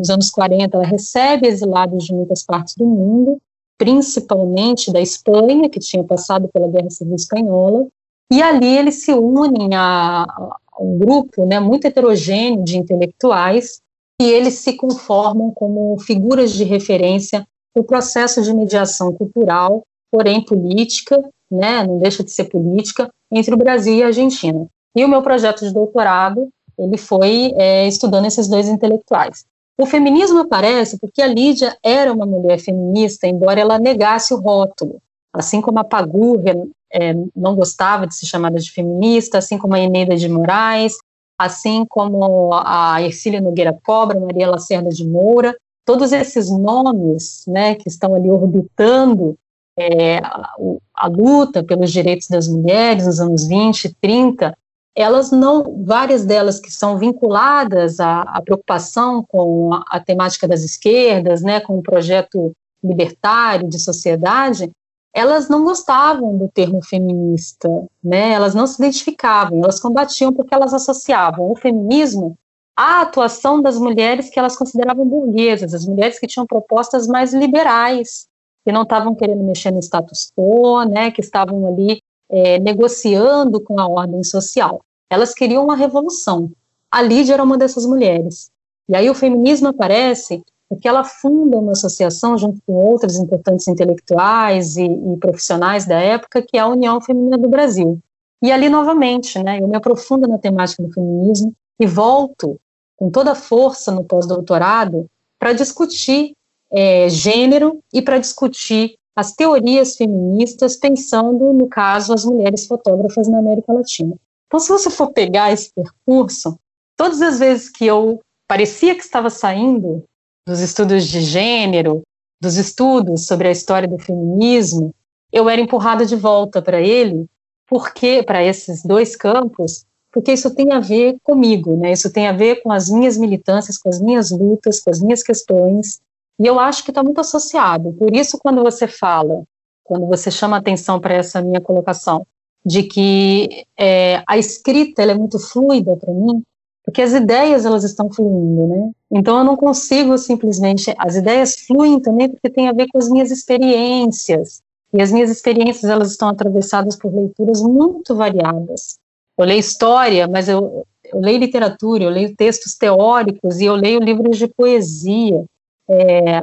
os anos 40, ela recebe exilados de muitas partes do mundo, principalmente da Espanha, que tinha passado pela Guerra Civil Espanhola, e ali eles se unem a, a um grupo né, muito heterogêneo de intelectuais e eles se conformam como figuras de referência no processo de mediação cultural, porém política, né, não deixa de ser política, entre o Brasil e a Argentina. E o meu projeto de doutorado ele foi é, estudando esses dois intelectuais. O feminismo aparece porque a Lídia era uma mulher feminista, embora ela negasse o rótulo. Assim como a Pagurra é, não gostava de ser chamada de feminista, assim como a Eneida de Moraes, assim como a Ercília Nogueira Cobra, Maria Lacerda de Moura, todos esses nomes né, que estão ali orbitando é, a, a, luta pelos direitos das mulheres nos anos 20 e 30, elas não, várias delas que são vinculadas à, à preocupação com a, a, temática das esquerdas, né, com o projeto libertário de sociedade, elas não gostavam do termo feminista, né? Elas não se identificavam, elas combatiam porque elas associavam o feminismo à atuação das mulheres que elas consideravam burguesas, as mulheres que tinham propostas mais liberais, que não estavam querendo mexer no status quo, né? Que estavam ali é, negociando com a ordem social. Elas queriam uma revolução. A Lídia era uma dessas mulheres. E aí o feminismo aparece porque ela funda uma associação junto com outras importantes intelectuais e, e, profissionais da época, que é a União Feminina do Brasil. E ali, novamente, né, eu me aprofundo na temática do feminismo e volto com toda a força no pós-doutorado para discutir é, gênero e para discutir as teorias feministas, pensando, no caso, as mulheres fotógrafas na América Latina. Então, se você for pegar esse percurso, todas as vezes que eu parecia que estava saindo dos estudos de gênero, dos estudos sobre a história do feminismo, eu era empurrada de volta para ele, porque para esses dois campos, porque isso tem a ver comigo, né? Isso tem a ver com as minhas militâncias, com as minhas lutas, com as minhas questões, e eu acho que está muito associado. Por isso, quando você fala, quando você chama atenção para essa minha colocação, de que é, a escrita é muito fluida para mim, porque as ideias elas estão fluindo, né? Então eu não consigo simplesmente as ideias fluem também porque tem a ver com as minhas experiências e as minhas experiências elas estão atravessadas por leituras muito variadas. Eu leio história, mas eu, eu leio literatura, eu leio textos teóricos e eu leio livros de poesia. É,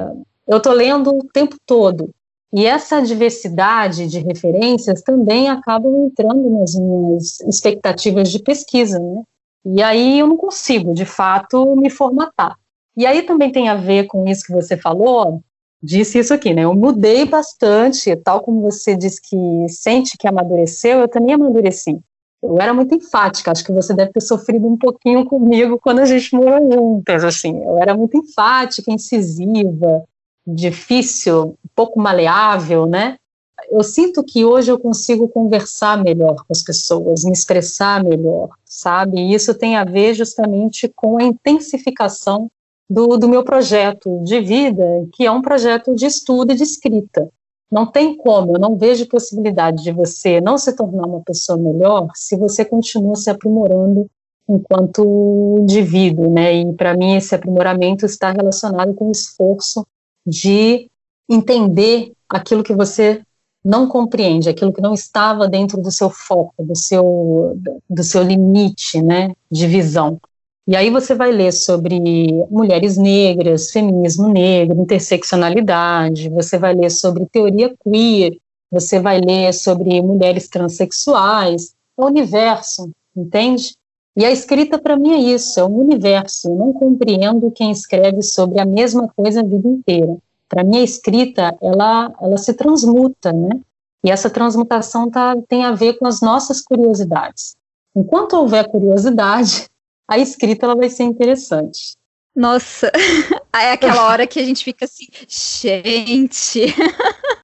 eu estou lendo o tempo todo. E essa diversidade de referências também acaba entrando nas minhas expectativas de pesquisa, né? E aí eu não consigo, de fato, me formatar. E aí também tem a ver com isso que você falou, disse isso aqui, né? Eu mudei bastante, tal como você disse que sente que amadureceu, eu também amadureci. Eu era muito enfática, acho que você deve ter sofrido um pouquinho comigo quando a gente morou juntas, assim. Eu era muito enfática, incisiva, difícil, um pouco maleável, né? Eu sinto que hoje eu consigo conversar melhor com as pessoas, me expressar melhor, sabe? E isso tem a ver justamente com a intensificação do, do meu projeto de vida, que é um projeto de estudo e de escrita. Não tem como, eu não vejo possibilidade de você não se tornar uma pessoa melhor se você continua se aprimorando enquanto indivíduo, né? E para mim esse aprimoramento está relacionado com o esforço de entender aquilo que você não compreende, aquilo que não estava dentro do seu foco, do seu, do seu limite né, de visão. E aí você vai ler sobre mulheres negras, feminismo negro, interseccionalidade, você vai ler sobre teoria queer, você vai ler sobre mulheres transexuais, o universo, entende? E a escrita para mim é isso, é um universo. Eu não compreendo quem escreve sobre a mesma coisa a vida inteira para mim a escrita ela ela se transmuta, né? E essa transmutação tá, tem a ver com as nossas curiosidades. Enquanto houver curiosidade, [LAUGHS] a escrita ela vai ser interessante.
Nossa, [LAUGHS] é aquela hora que a gente fica assim, gente,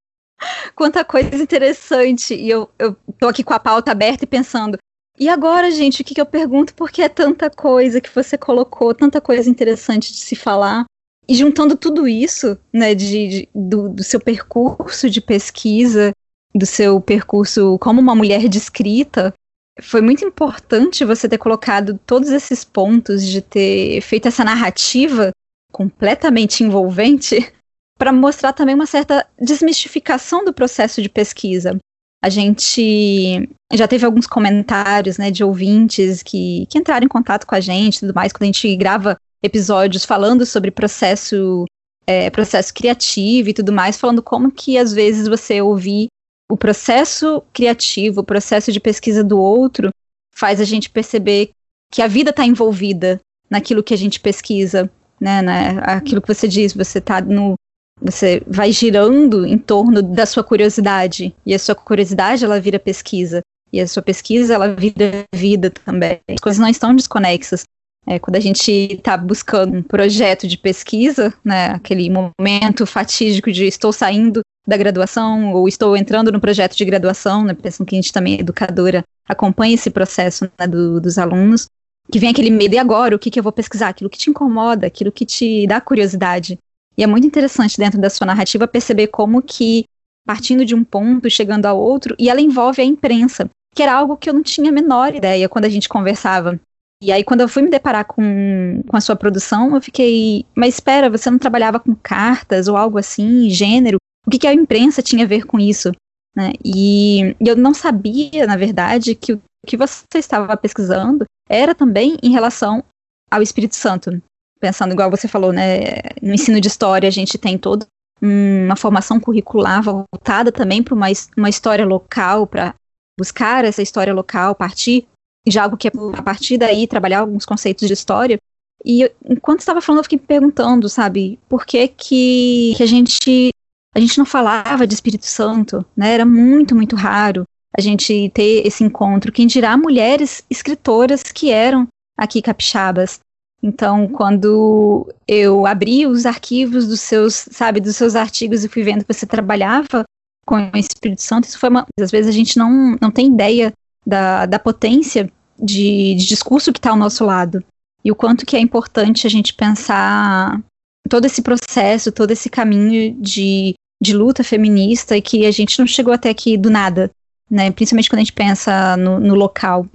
[LAUGHS] quanta coisa interessante. E eu, eu tô aqui com a pauta aberta e pensando, e agora, gente, o que, que eu pergunto? Porque é tanta coisa que você colocou, tanta coisa interessante de se falar. E juntando tudo isso, né, de, de do, do, seu percurso de pesquisa, do seu percurso como uma mulher de escrita, foi muito importante você ter colocado todos esses pontos, de ter feito essa narrativa completamente envolvente, [LAUGHS] para mostrar também uma certa desmistificação do processo de pesquisa. A gente já teve alguns comentários, né, de ouvintes que, que entraram em contato com a gente tudo mais, quando a gente grava episódios falando sobre processo é, processo criativo e tudo mais, falando como que às vezes você ouvir o processo criativo, o processo de pesquisa do outro, faz a gente perceber que a vida está envolvida naquilo que a gente pesquisa, né, né? Aquilo que você diz, você tá no você vai girando em torno da sua curiosidade e a sua curiosidade ela vira pesquisa e a sua pesquisa ela vira vida também. As coisas não estão desconexas. É, quando a gente está buscando um projeto de pesquisa, né, aquele momento fatídico de estou saindo da graduação ou estou entrando no projeto de graduação, né, pensando que a gente também é educadora, acompanha esse processo né, do, dos alunos, que vem aquele medo, e agora, o que, que eu vou pesquisar? Aquilo que te incomoda, aquilo que te dá curiosidade. E é muito interessante dentro da sua narrativa perceber como que, partindo de um ponto, chegando a outro, e ela envolve a imprensa, que era algo que eu não tinha a menor ideia quando a gente conversava. E aí, quando eu fui me deparar com, com a sua produção, eu fiquei, mas espera, você não trabalhava com cartas ou algo assim, gênero? O que, que a imprensa tinha a ver com isso? Né? E, e eu não sabia, na verdade, que o que você estava pesquisando era também em relação ao Espírito Santo. Pensando igual você falou, né? No ensino de história, a gente tem toda uma formação curricular voltada também para uma, uma história local, para buscar essa história local, partir de algo que é a partir daí trabalhar alguns conceitos de história. E eu, enquanto estava falando, eu fiquei me perguntando, sabe, por que que, que a gente a gente não falava de Espírito Santo, né? Era muito, muito raro a gente ter esse encontro. Quem dirá mulheres escritoras que eram aqui capixabas. Então, quando eu abri os arquivos dos seus, sabe, dos seus artigos e fui vendo que você trabalhava com o Espírito Santo, isso foi uma. Às vezes a gente não, não tem ideia da, da potência de, de discurso que está ao nosso lado. E o quanto que é importante a gente pensar todo esse processo, todo esse caminho de, de luta feminista e que a gente não chegou até aqui do nada, né? Principalmente quando a gente pensa no, no local.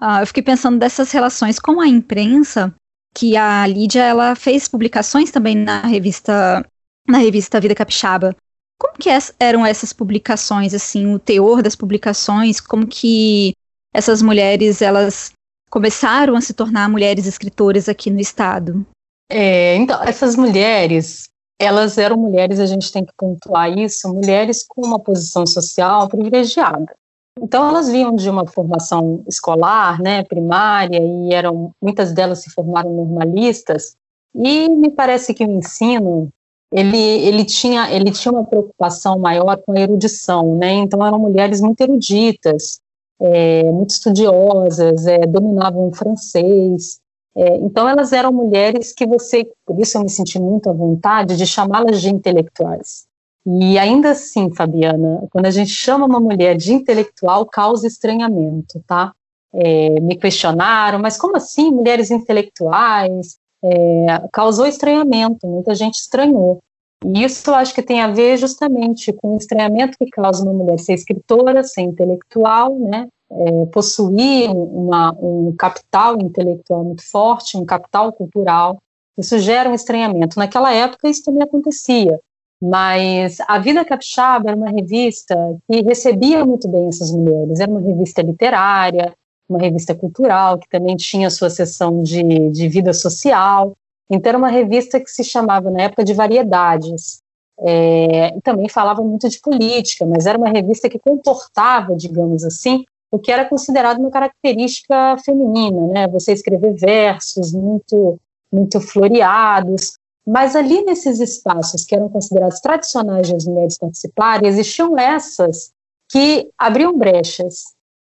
Uh, eu fiquei pensando dessas relações com a imprensa, que a Lídia ela fez publicações também na revista na revista Vida Capixaba como que eram essas publicações, assim, o teor das publicações, como que essas mulheres, elas começaram a se tornar mulheres escritoras aqui no estado?
É, então, essas mulheres, elas eram mulheres, a gente tem que pontuar isso, mulheres com uma posição social privilegiada. Então elas vinham de uma formação escolar, né, primária, e eram muitas delas se formaram normalistas. E me parece que o ensino ele, ele, tinha, ele tinha uma preocupação maior com a erudição, né? Então eram mulheres muito eruditas, é, muito estudiosas, é, dominavam o francês. É, então elas eram mulheres que você, por isso eu me senti muito à vontade de chamá-las de intelectuais. E ainda assim, Fabiana, quando a gente chama uma mulher de intelectual, causa estranhamento, tá? É, me questionaram, mas como assim mulheres intelectuais? É, causou estranhamento, muita gente estranhou. E isso eu acho que tem a ver justamente com o estranhamento que causa uma mulher ser escritora, ser intelectual, né, é, possuir uma, um capital intelectual muito forte, um capital cultural. Isso gera um estranhamento. Naquela época isso também acontecia, mas a Vida Capixaba era uma revista que recebia muito bem essas mulheres. Era uma revista literária, uma revista cultural, que também tinha sua seção de, de vida social. Então, era uma revista que se chamava, na época, de Variedades. É, também falava muito de política, mas era uma revista que comportava, digamos assim, o que era considerado uma característica feminina, né? Você escrever versos muito, muito floreados. Mas ali nesses espaços que eram considerados tradicionais de as mulheres participarem, existiam essas que abriam brechas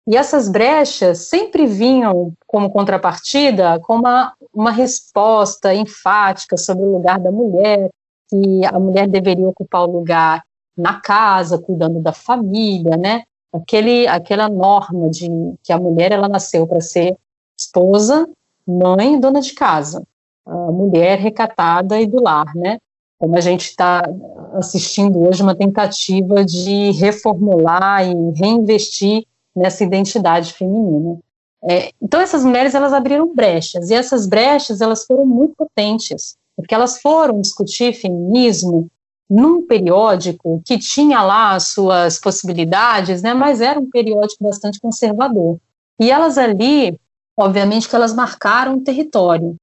e essas brechas sempre vinham como contrapartida com uma, uma resposta enfática sobre o lugar da mulher, que a mulher deveria ocupar o lugar na casa, cuidando da família, né? Aquele, aquela norma de que a mulher ela nasceu para ser esposa, mãe, dona de casa, a mulher recatada e do lar, né? Como a gente está assistindo hoje uma tentativa de reformular e reinvestir nessa identidade feminina. É, então essas mulheres elas abriram brechas e essas brechas elas foram muito potentes porque elas foram discutir feminismo num periódico que tinha lá as suas possibilidades, né, mas era um periódico bastante conservador. E elas ali, obviamente que elas marcaram o território.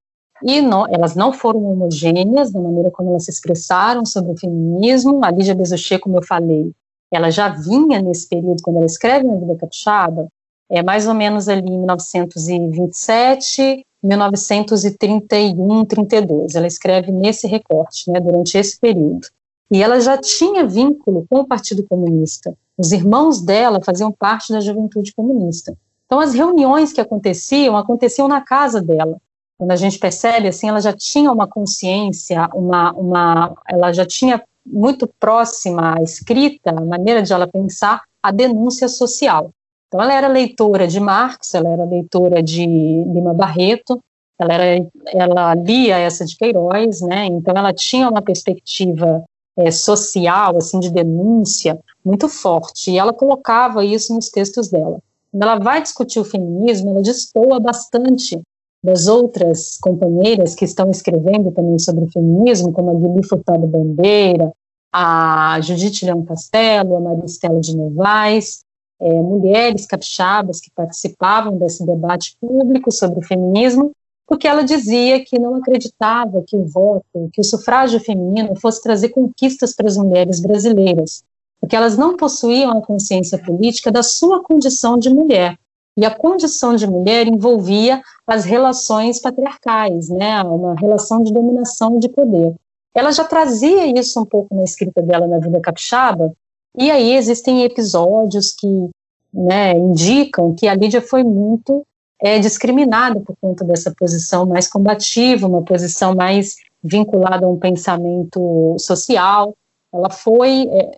E não, elas não foram homogêneas na maneira como elas se expressaram sobre o feminismo. A Lígia Bezuchet, como eu falei, ela já vinha nesse período, quando ela escreve na Vida Capixaba, é mais ou menos ali em 1927, 1931, 32. Ela escreve nesse recorte, né, durante esse período. E ela já tinha vínculo com o Partido Comunista. Os irmãos dela faziam parte da Juventude Comunista. Então, as reuniões que aconteciam, aconteciam na casa dela. Quando a gente percebe, assim, ela já tinha uma consciência, uma, uma, ela já tinha muito próxima à escrita, a maneira de ela pensar, a denúncia social. Então, ela era leitora de Marx, ela era leitora de Lima Barreto, ela, era, ela lia essa de Queiroz, né? Então, ela tinha uma perspectiva é, social, assim, de denúncia muito forte, e ela colocava isso nos textos dela. Quando ela vai discutir o feminismo, ela destoa bastante das outras companheiras que estão escrevendo também sobre o feminismo, como a Guilherme Furtado Bandeira, a Judite Leão Castelo, a Maristela de Novaes, é, mulheres capixabas que participavam desse debate público sobre o feminismo, porque ela dizia que não acreditava que o voto, que o sufrágio feminino fosse trazer conquistas para as mulheres brasileiras, porque elas não possuíam a consciência política da sua condição de mulher. E a condição de mulher envolvia as relações patriarcais, né, uma relação de dominação de poder. Ela já trazia isso um pouco na escrita dela na Vida Capixaba, e aí existem episódios que né, indicam que a Lídia foi muito é, discriminada por conta dessa posição mais combativa, uma posição mais vinculada a um pensamento social. Ela foi, é,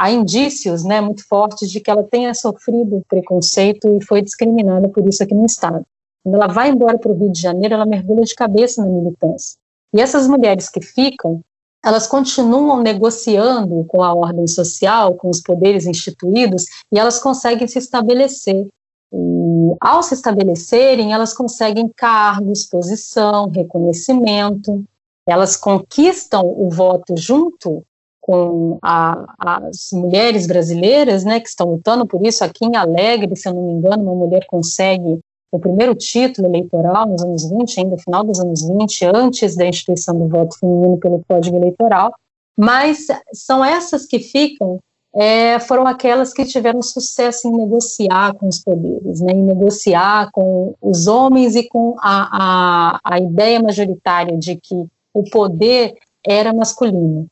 há indícios né, muito fortes de que ela tenha sofrido preconceito e foi discriminada por isso aqui no Estado. Quando ela vai embora para o Rio de Janeiro, ela mergulha de cabeça na militância. E essas mulheres que ficam, elas continuam negociando com a ordem social, com os poderes instituídos, e elas conseguem se estabelecer. E, ao se estabelecerem, elas conseguem cargos, posição, reconhecimento, elas conquistam o voto junto com a, as mulheres brasileiras, né, que estão lutando por isso. Aqui em Alegre, se eu não me engano, uma mulher consegue o primeiro título eleitoral nos anos 20, ainda final dos anos 20, antes da instituição do voto feminino pelo Código Eleitoral, mas são essas que ficam, é, foram aquelas que tiveram sucesso em negociar com os poderes, né, em negociar com os homens e com a, a, a ideia majoritária de que o poder era masculino,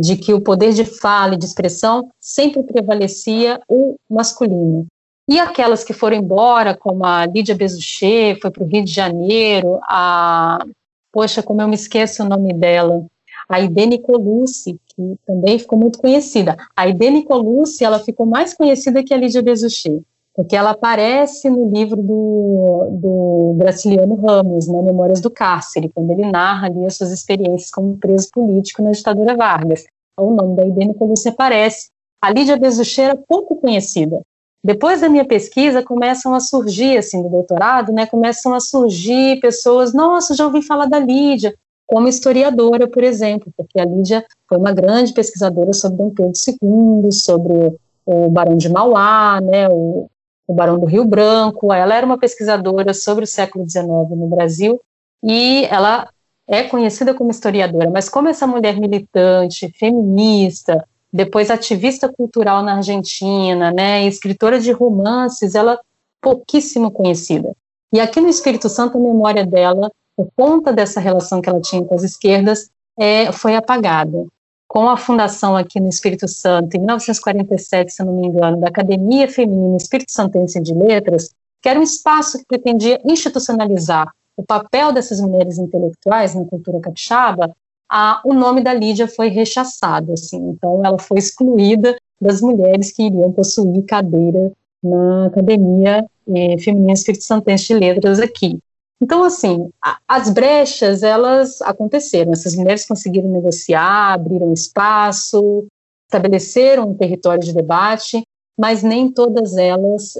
de que o poder de fala e de expressão sempre prevalecia o masculino. E aquelas que foram embora, como a Lídia Bezuchet, foi para o Rio de Janeiro, a. Poxa, como eu me esqueço o nome dela, a Idene Colucci, que também ficou muito conhecida. A Idene Colucci, ela ficou mais conhecida que a Lídia Bezuchet, porque ela aparece no livro do, do Graciliano Ramos, né, Memórias do Cárcere, quando ele narra ali as suas experiências como preso político na ditadura Vargas. O nome da Idene Colucci aparece. A Lídia Bezuchet era pouco conhecida, depois da minha pesquisa, começam a surgir, assim, do doutorado, né, começam a surgir pessoas, nossa, já ouvi falar da Lídia, como historiadora, por exemplo, porque a Lídia foi uma grande pesquisadora sobre Dom Pedro II, sobre o Barão de Mauá, né, o, o Barão do Rio Branco, ela era uma pesquisadora sobre o século XIX no Brasil, e ela é conhecida como historiadora, mas como essa mulher militante, feminista, depois ativista cultural na Argentina, né, escritora de romances, ela pouquíssimo conhecida. E aqui no Espírito Santo, a memória dela, por conta dessa relação que ela tinha com as esquerdas, é, foi apagada. Com a fundação aqui no Espírito Santo, em 1947, se não me engano, da Academia Feminina Espírito Santense de Letras, que era um espaço que pretendia institucionalizar o papel dessas mulheres intelectuais na cultura capixaba, a, o nome da Lídia foi rechaçado, assim, então ela foi excluída das mulheres que iriam possuir cadeira na Academia eh, Feminina Espírito Santense de Letras aqui. Então, assim, a, as brechas, elas aconteceram, essas mulheres conseguiram negociar, abriram espaço, estabeleceram um território de debate, mas nem todas elas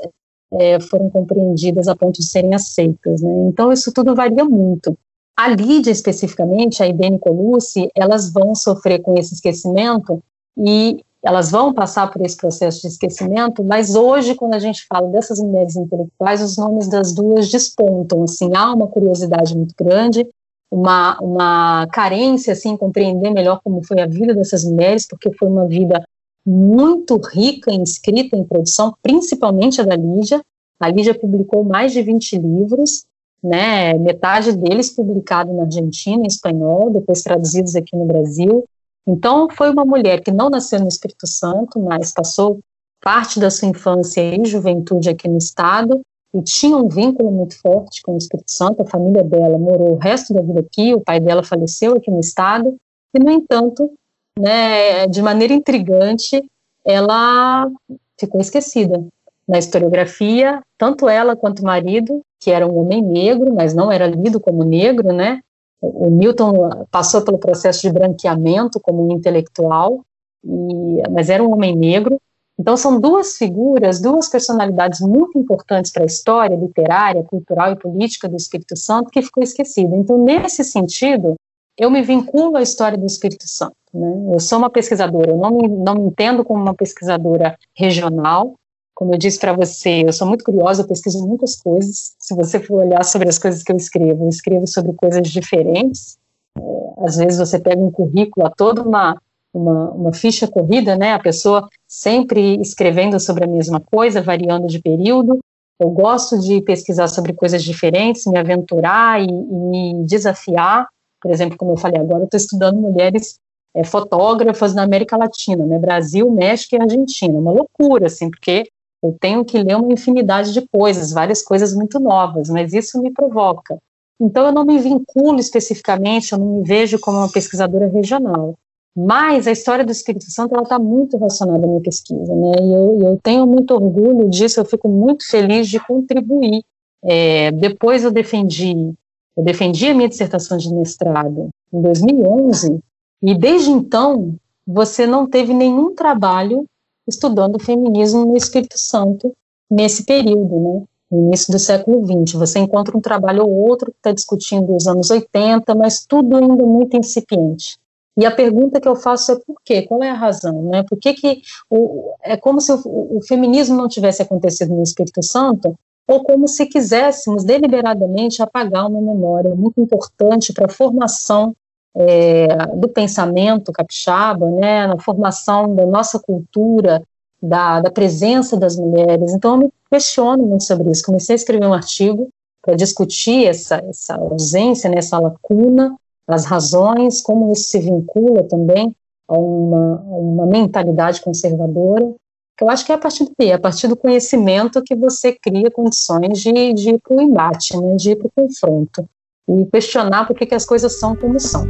é, foram compreendidas a ponto de serem aceitas. Né? Então, isso tudo varia muito. A Lídia, especificamente, a Ibene Colucci, elas vão sofrer com esse esquecimento e elas vão passar por esse processo de esquecimento, mas hoje, quando a gente fala dessas mulheres intelectuais, os nomes das duas despontam, assim, há uma curiosidade muito grande, uma, uma carência, assim, compreender melhor como foi a vida dessas mulheres, porque foi uma vida muito rica em escrita, em produção, principalmente a da Lídia, A Lídia publicou mais de 20 livros, né, metade deles publicado na Argentina em espanhol, depois traduzidos aqui no Brasil. Então, foi uma mulher que não nasceu no Espírito Santo, mas passou parte da sua infância e juventude aqui no estado e tinha um vínculo muito forte com o Espírito Santo. A família dela morou o resto da vida aqui, o pai dela faleceu aqui no estado, e, no entanto, né, de maneira intrigante, ela ficou esquecida na historiografia, tanto ela quanto o marido, que era um homem negro, mas não era lido como negro, né? O Newton passou pelo processo de branqueamento como um intelectual, e, mas era um homem negro. Então são duas figuras, duas personalidades muito importantes para a história literária, cultural e política do Espírito Santo que ficou esquecida. Então nesse sentido, eu me vinculo à história do Espírito Santo. Né? Eu sou uma pesquisadora, eu não me, não me entendo como uma pesquisadora regional, como eu disse para você, eu sou muito curiosa, eu pesquiso muitas coisas. Se você for olhar sobre as coisas que eu escrevo, eu escrevo sobre coisas diferentes. É, às vezes você pega um currículo, toda uma, uma, uma, ficha corrida, né? A pessoa sempre escrevendo sobre a mesma coisa, variando de período. Eu gosto de pesquisar sobre coisas diferentes, me aventurar e, e me desafiar. Por exemplo, como eu falei agora, eu estou estudando mulheres é, fotógrafas na América Latina, né? Brasil, México e Argentina. Uma loucura, assim, porque eu tenho que ler uma infinidade de coisas, várias coisas muito novas, mas isso me provoca. Então, eu não me vinculo especificamente, eu não me vejo como uma pesquisadora regional. Mas a história do Espírito Santo está muito relacionada à minha pesquisa, né? E eu, eu, tenho muito orgulho disso, eu fico muito feliz de contribuir. É, depois eu defendi, eu defendi a minha dissertação de mestrado em 2011, e desde então você não teve nenhum trabalho estudando feminismo no Espírito Santo nesse período, né? Início do século XX. Você encontra um trabalho ou outro que está discutindo os anos 80, mas tudo ainda muito incipiente. E a pergunta que eu faço é por quê? Qual é a razão? Né? Por que, que o, é como se o, o feminismo não tivesse acontecido no Espírito Santo, ou como se quiséssemos deliberadamente apagar uma memória muito importante para a formação é, do pensamento capixaba, né, na formação da nossa cultura, da, da presença das mulheres. Então, eu me questiono muito sobre isso. Comecei a escrever um artigo para discutir essa, essa ausência, né, essa lacuna, as razões, como isso se vincula também a uma, uma mentalidade conservadora. Eu acho que é a partir do é a partir do conhecimento que você cria condições de, de ir para o embate, né, de ir para o confronto e questionar por que, que as coisas são como são.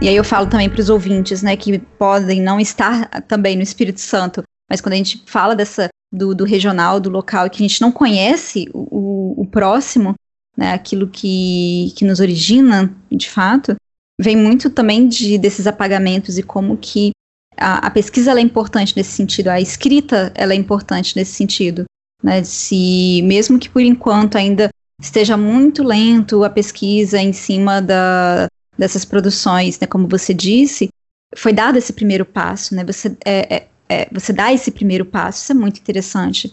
E aí eu falo também para os ouvintes, né, que podem não estar também no Espírito Santo, mas quando a gente fala dessa do, do regional, do local, que a gente não conhece o, o próximo, né, aquilo que, que nos origina, de fato, vem muito também de, desses apagamentos e como que a, a pesquisa é importante nesse sentido, a escrita é importante nesse sentido. Né, se mesmo que por enquanto ainda esteja muito lento a pesquisa em cima da, dessas produções, né, como você disse, foi dado esse primeiro passo, né, você, é, é, é, você dá esse primeiro passo, isso é muito interessante.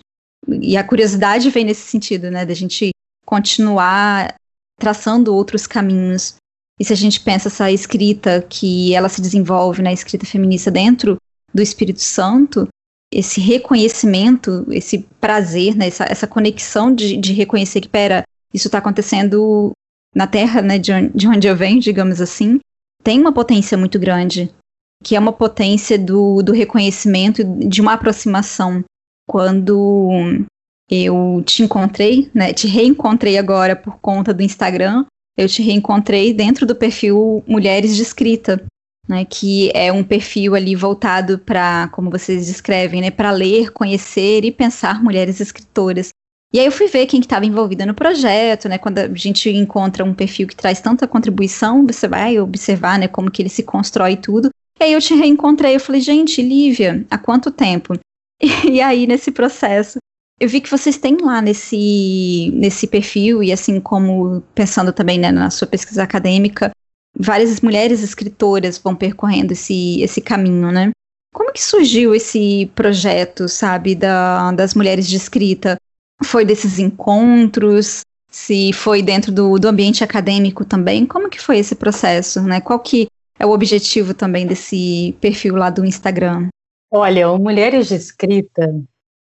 E a curiosidade vem nesse sentido, né, da gente continuar traçando outros caminhos. E se a gente pensa essa escrita que ela se desenvolve na escrita feminista dentro do Espírito Santo, esse reconhecimento, esse prazer, né, essa, essa conexão de, de reconhecer que, pera, isso está acontecendo na terra né, de, de onde eu venho, digamos assim, tem uma potência muito grande, que é uma potência do, do reconhecimento, de uma aproximação. Quando eu te encontrei, né? Te reencontrei agora por conta do Instagram. Eu te reencontrei dentro do perfil Mulheres de Escrita, né? Que é um perfil ali voltado para, como vocês descrevem, né? Para ler, conhecer e pensar mulheres escritoras. E aí eu fui ver quem estava envolvida no projeto, né? Quando a gente encontra um perfil que traz tanta contribuição, você vai observar, né? Como que ele se constrói tudo. E aí eu te reencontrei, eu falei, gente, Lívia, há quanto tempo? [LAUGHS] E aí, nesse processo, eu vi que vocês têm lá nesse, nesse perfil, e assim como pensando também né, na sua pesquisa acadêmica, várias mulheres escritoras vão percorrendo esse, esse caminho, né? Como que surgiu esse projeto, sabe, da, das mulheres de escrita? foi desses encontros, se foi dentro do, do ambiente acadêmico também. Como que foi esse processo, né? Qual que é o objetivo também desse perfil lá do Instagram?
Olha, o Mulheres de Escrita,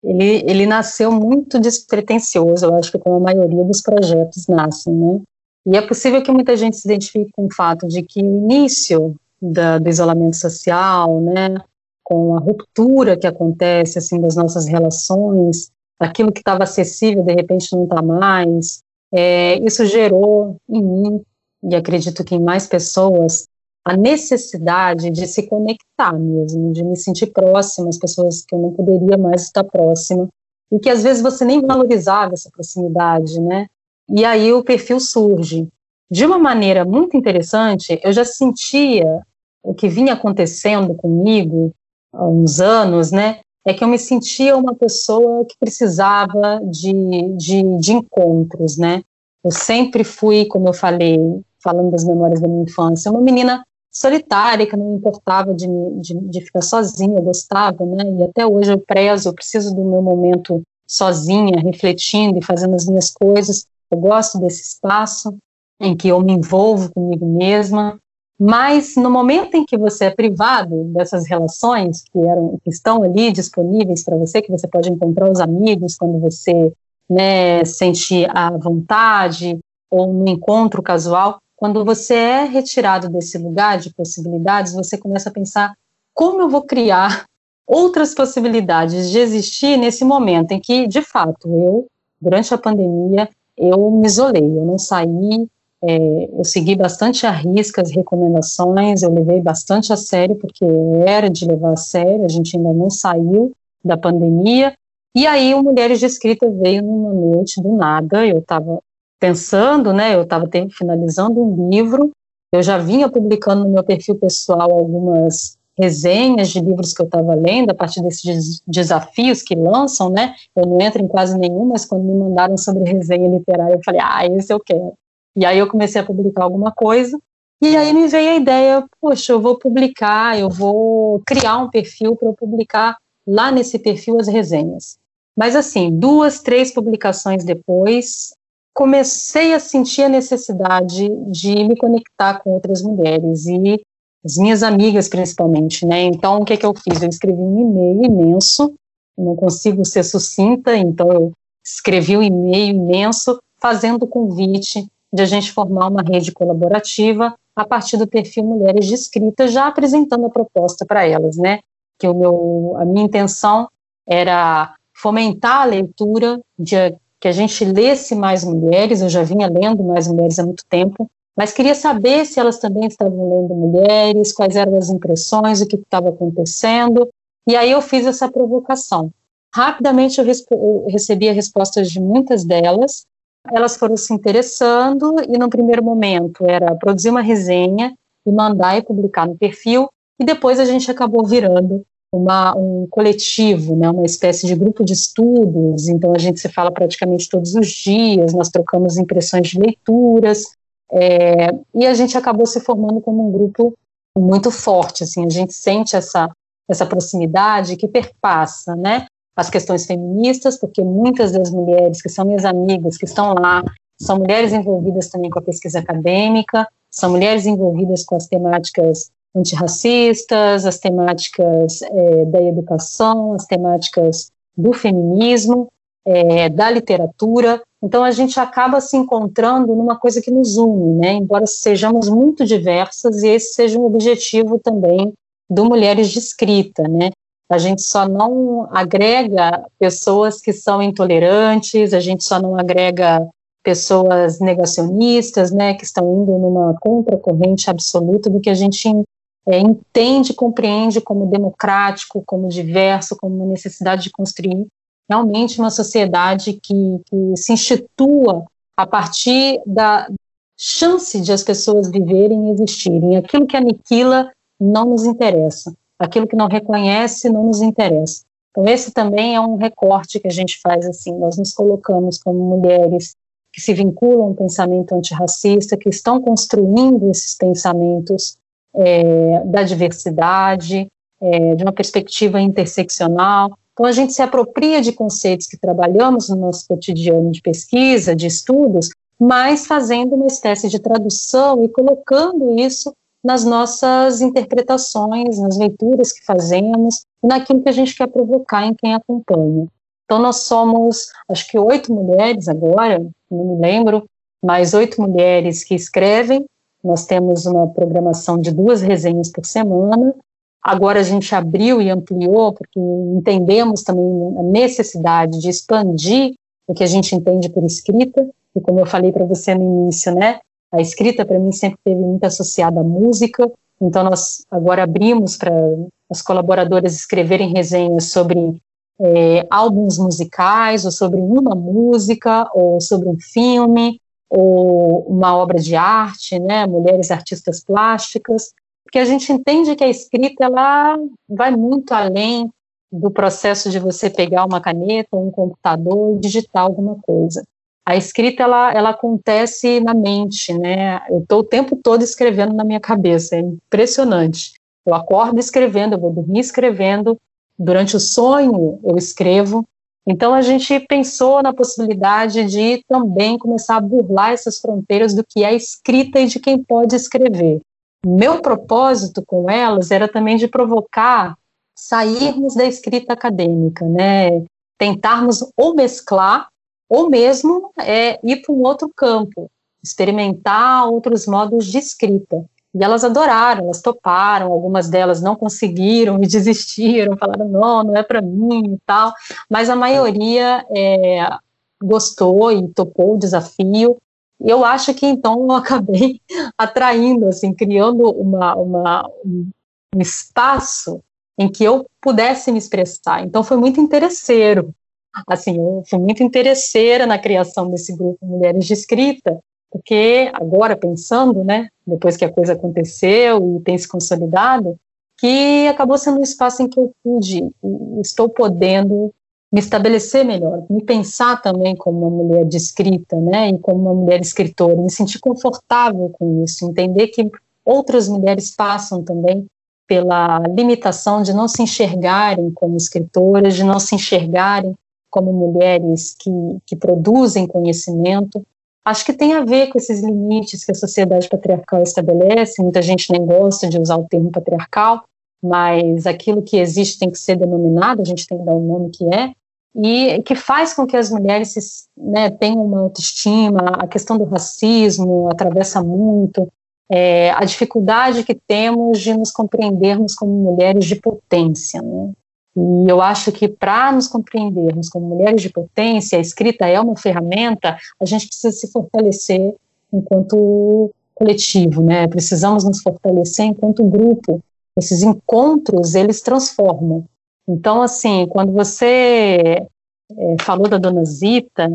ele, ele nasceu muito despretensioso, eu acho que como a maioria dos projetos nascem, né? E é possível que muita gente se identifique com o fato de que o início da, do isolamento social, né, com a ruptura que acontece assim das nossas relações, aquilo que estava acessível de repente não está mais, é, isso gerou em mim e acredito que em mais pessoas a necessidade de se conectar mesmo, de me sentir próxima às pessoas que eu não poderia mais estar próxima e que às vezes você nem valorizava essa proximidade, né? E aí o perfil surge. De uma maneira muito interessante, eu já sentia o que vinha acontecendo comigo há uns anos, né? É que eu me sentia uma pessoa que precisava de, de, de encontros, né? Eu sempre fui, como eu falei, falando das memórias da minha infância, uma menina solitária, que não importava de, de, de, ficar sozinha, eu gostava, né? E até hoje eu prezo, eu preciso do meu momento sozinha, refletindo e fazendo as minhas coisas. Eu gosto desse espaço em que eu me envolvo comigo mesma. Mas no momento em que você é privado dessas relações que eram que estão ali disponíveis para você, que você pode encontrar os amigos quando você né, sente a vontade ou no encontro casual, quando você é retirado desse lugar de possibilidades, você começa a pensar como eu vou criar [LAUGHS] outras possibilidades de existir nesse momento em que, de fato, eu, durante a pandemia, eu me isolei, eu não saí, é, eu segui bastante a risca as recomendações, eu levei bastante a sério, porque era de levar a sério, a gente ainda não saiu da pandemia, e aí o Mulheres de Escrita veio numa noite do nada, eu estava pensando, né, eu estava finalizando um livro, eu já vinha publicando no meu perfil pessoal algumas resenhas de livros que eu estava lendo, a partir desses desafios que lançam, né, eu não entro em quase nenhum, mas quando me mandaram sobre resenha literária, eu falei, ah, esse eu quero. E aí eu comecei a publicar alguma coisa, e aí me veio a ideia, poxa, eu vou publicar, eu vou criar um perfil para eu publicar lá nesse perfil as resenhas. Mas assim, duas, três publicações depois, comecei a sentir a necessidade de me conectar com outras mulheres e as minhas amigas principalmente, né? Então, o que que eu fiz? Eu escrevi um e-mail imenso, não consigo ser sucinta, então eu escrevi um e-mail imenso fazendo o convite de a gente formar uma rede colaborativa a partir do perfil Mulheres de Escrita, já apresentando a proposta para elas, né? Que o meu, a minha intenção era fomentar a leitura de que a gente lesse mais mulheres, eu já vinha lendo mais mulheres há muito tempo, mas queria saber se elas também estavam lendo mulheres, quais eram as impressões, o que estava acontecendo, e aí eu fiz essa provocação. Rapidamente eu, eu recebi a respostas de muitas delas, elas foram se interessando, e no primeiro momento era produzir uma resenha e mandar e publicar no perfil, e depois a gente acabou virando uma, um coletivo, né, uma espécie de grupo de estudos, então a gente se fala praticamente todos os dias, nós trocamos impressões de leituras, é, e a gente acabou se formando como um grupo muito forte, assim, a gente sente essa, essa proximidade que perpassa, né, as questões feministas, porque muitas das mulheres que são minhas amigas, que estão lá, são mulheres envolvidas também com a pesquisa acadêmica, são mulheres envolvidas com as temáticas antirracistas, as temáticas é, da educação, as temáticas do feminismo, é, da literatura. Então a gente acaba se encontrando numa coisa que nos une, né? Embora sejamos muito diversas e esse seja um objetivo também do Mulheres de Escrita, né? A gente só não agrega pessoas que são intolerantes, a gente só não agrega pessoas negacionistas, né, que estão indo numa contracorrente absoluta do que a gente é, entende, compreende como democrático, como diverso, como uma necessidade de construir realmente uma sociedade que, que se institua a partir da chance de as pessoas viverem e existirem. Aquilo que aniquila não nos interessa, aquilo que não reconhece não nos interessa. Então esse também é um recorte que a gente faz assim, nós nos colocamos como mulheres que se vinculam ao pensamento antirracista, que estão construindo esses pensamentos é, da diversidade, é, de uma perspectiva interseccional, Então, a gente se apropria de conceitos que trabalhamos no nosso cotidiano de pesquisa, de estudos, mas fazendo uma espécie de tradução e colocando isso nas nossas interpretações, nas leituras que fazemos, naquilo que a gente quer provocar em quem acompanha. Então, nós somos, acho que oito mulheres agora, não me lembro, mais oito mulheres que escrevem. Nós temos uma programação de duas resenhas por semana. Agora a gente abriu e ampliou, porque entendemos também a necessidade de expandir o que a gente entende por escrita. E como eu falei para você no início, né, a escrita para mim sempre teve muito associada à música. Então nós agora abrimos para as colaboradoras escreverem resenhas sobre é, álbuns musicais, ou sobre uma música, ou sobre um filme, ou uma obra de arte, né, mulheres artistas plásticas, porque a gente entende que a escrita ela vai muito além do processo de você pegar uma caneta ou um computador e digitar alguma coisa. A escrita ela, ela acontece na mente, né? Eu estou o tempo todo escrevendo na minha cabeça, é impressionante. Eu acordo escrevendo, eu vou dormir escrevendo, durante o sonho eu escrevo, então a gente pensou na possibilidade de também começar a burlar essas fronteiras do que é escrita e de quem pode escrever. Meu propósito com elas era também de provocar sairmos da escrita acadêmica, né? Tentarmos ou mesclar ou mesmo é, ir para um outro campo, experimentar outros modos de escrita. E elas adoraram, elas toparam, algumas delas não conseguiram e [LAUGHS] desistiram, falaram, não, não é para mim e tal, mas a maioria é, gostou e topou o desafio, e eu acho que então eu acabei [LAUGHS] atraindo, assim, criando uma, uma, um espaço em que eu pudesse me expressar, então foi muito interesseiro, assim, eu fui muito interesseira na criação desse grupo Mulheres de Escrita, porque agora pensando, né, depois que a coisa aconteceu e tem se consolidado, que acabou sendo um espaço em que eu pude, estou podendo me estabelecer melhor, me pensar também como uma mulher de escrita, né, e como uma mulher escritora, me sentir confortável com isso, entender que outras mulheres passam também pela limitação de não se enxergarem como escritoras, de não se enxergarem como mulheres que, que produzem conhecimento, Acho que tem a ver com esses limites que a sociedade patriarcal estabelece. Muita gente nem gosta de usar o termo patriarcal, mas aquilo que existe tem que ser denominado, a gente tem que dar o nome que é, e que faz com que as mulheres né, tenham uma autoestima. A questão do racismo atravessa muito, é, a dificuldade que temos de nos compreendermos como mulheres de potência. Né? E eu acho que para nos compreendermos como mulheres de potência, a escrita é uma ferramenta, a gente precisa se fortalecer enquanto coletivo, né? Precisamos nos fortalecer enquanto grupo. Esses encontros, eles transformam. Então, assim, quando você é, falou da dona Zita,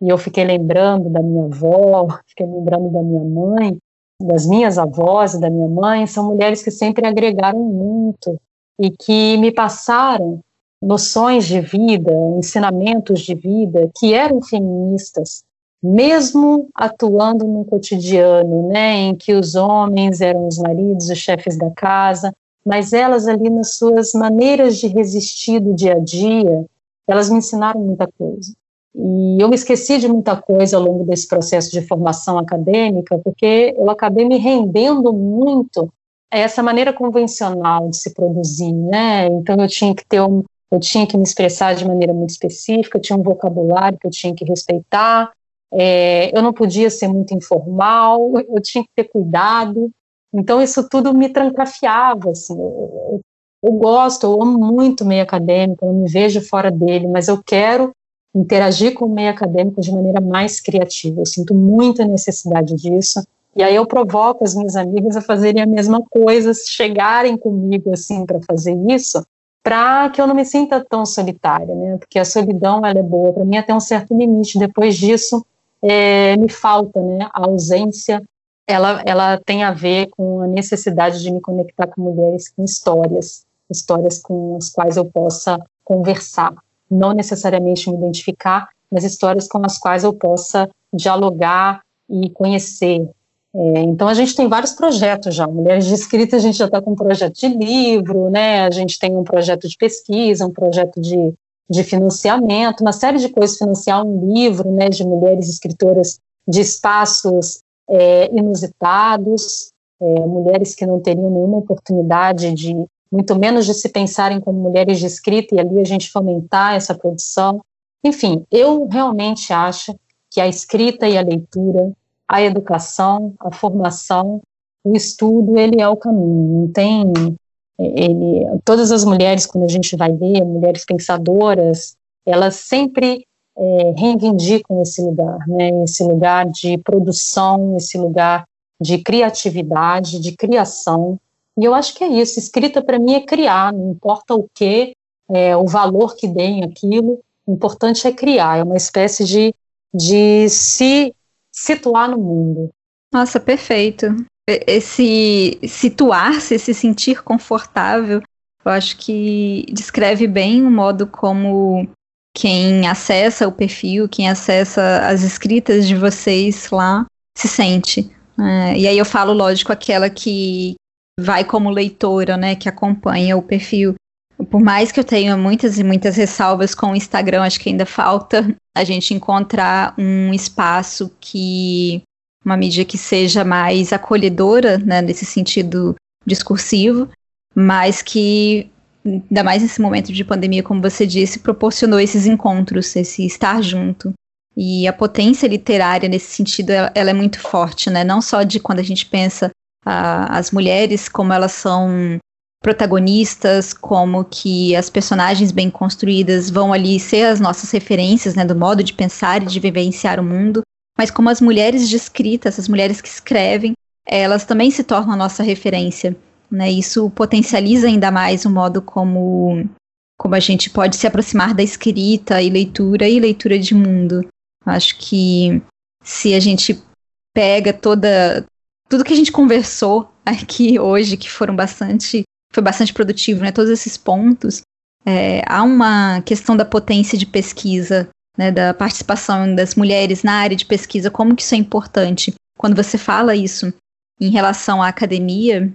e eu fiquei lembrando da minha avó, fiquei lembrando da minha mãe, das minhas avós e da minha mãe, são mulheres que sempre agregaram muito e que me passaram noções de vida, ensinamentos de vida que eram feministas, mesmo atuando no cotidiano, né, em que os homens eram os maridos, os chefes da casa, mas elas ali nas suas maneiras de resistir do dia a dia, elas me ensinaram muita coisa. E eu me esqueci de muita coisa ao longo desse processo de formação acadêmica, porque eu acabei me rendendo muito essa maneira convencional de se produzir, né? Então eu tinha que ter um, eu tinha que me expressar de maneira muito específica, eu tinha um vocabulário que eu tinha que respeitar, é, eu não podia ser muito informal, [LAUGHS] eu tinha que ter cuidado. Então isso tudo me trancafiava, assim. Eu, eu gosto, eu amo muito o meio acadêmico, eu me vejo fora dele, mas eu quero interagir com o meio acadêmico de maneira mais criativa. Eu sinto muita necessidade disso. E aí eu provoco as minhas amigas a fazerem a mesma coisa, chegarem comigo assim para fazer isso, para que eu não me sinta tão solitária, né? Porque a solidão ela é boa para mim até um certo limite. Depois disso é, me falta, né? A ausência ela ela tem a ver com a necessidade de me conectar com mulheres com histórias, histórias com as quais eu possa conversar, não necessariamente me identificar, mas histórias com as quais eu possa dialogar e conhecer, é, então a gente tem vários projetos já. Mulheres de Escrita, a gente já está com um projeto de livro, né? A gente tem um projeto de pesquisa, um projeto de de financiamento, uma série de coisas, financiar um livro né, de mulheres escritoras de espaços é, inusitados, é, mulheres que não teriam nenhuma oportunidade de, muito menos de se pensarem como mulheres de escrita, e ali a gente fomentar essa produção. Enfim, eu realmente acho que a escrita e a leitura, a educação, a formação, o estudo, ele é o caminho. Não tem ele, todas as mulheres, quando a gente vai ver, mulheres pensadoras, elas sempre é, reivindicam esse lugar, né? Esse lugar de produção, esse lugar de criatividade, de criação. E eu acho que é isso. Escrita para mim é criar, não importa o que, é, o valor que deem aquilo, o importante é criar. É uma espécie de, de se situar no mundo.
Nossa, perfeito esse situar-se, se sentir confortável, eu acho que descreve bem o modo como quem acessa o perfil, quem acessa as escritas de vocês lá, se sente. É, e aí eu falo, lógico, aquela que vai como leitora, né, que acompanha o perfil. Por mais que eu tenha muitas e muitas ressalvas com o Instagram, acho que ainda falta a gente encontrar um espaço que uma mídia que seja mais acolhedora, né, nesse sentido discursivo, mas que, ainda mais nesse momento de pandemia, como você disse, proporcionou esses encontros, esse estar junto. E a potência literária nesse sentido, ela, ela é muito forte, né? Não só de quando a gente pensa a, as mulheres, como elas são protagonistas, como que as personagens bem construídas vão ali ser as nossas referências, né, do modo de pensar e de vivenciar o mundo, mas como as mulheres de escrita, essas mulheres que escrevem, elas também se tornam a nossa referência. Né? Isso potencializa ainda mais o modo como, como a gente pode se aproximar da escrita e leitura e leitura de mundo. Acho que se a gente pega toda tudo que a gente conversou [LAUGHS] aqui hoje, que foram bastante foi bastante produtivo, né? Todos esses pontos, é, há uma questão da potência de pesquisa né, da participação das mulheres na área de pesquisa, como que isso é importante. Quando você fala isso em relação à academia,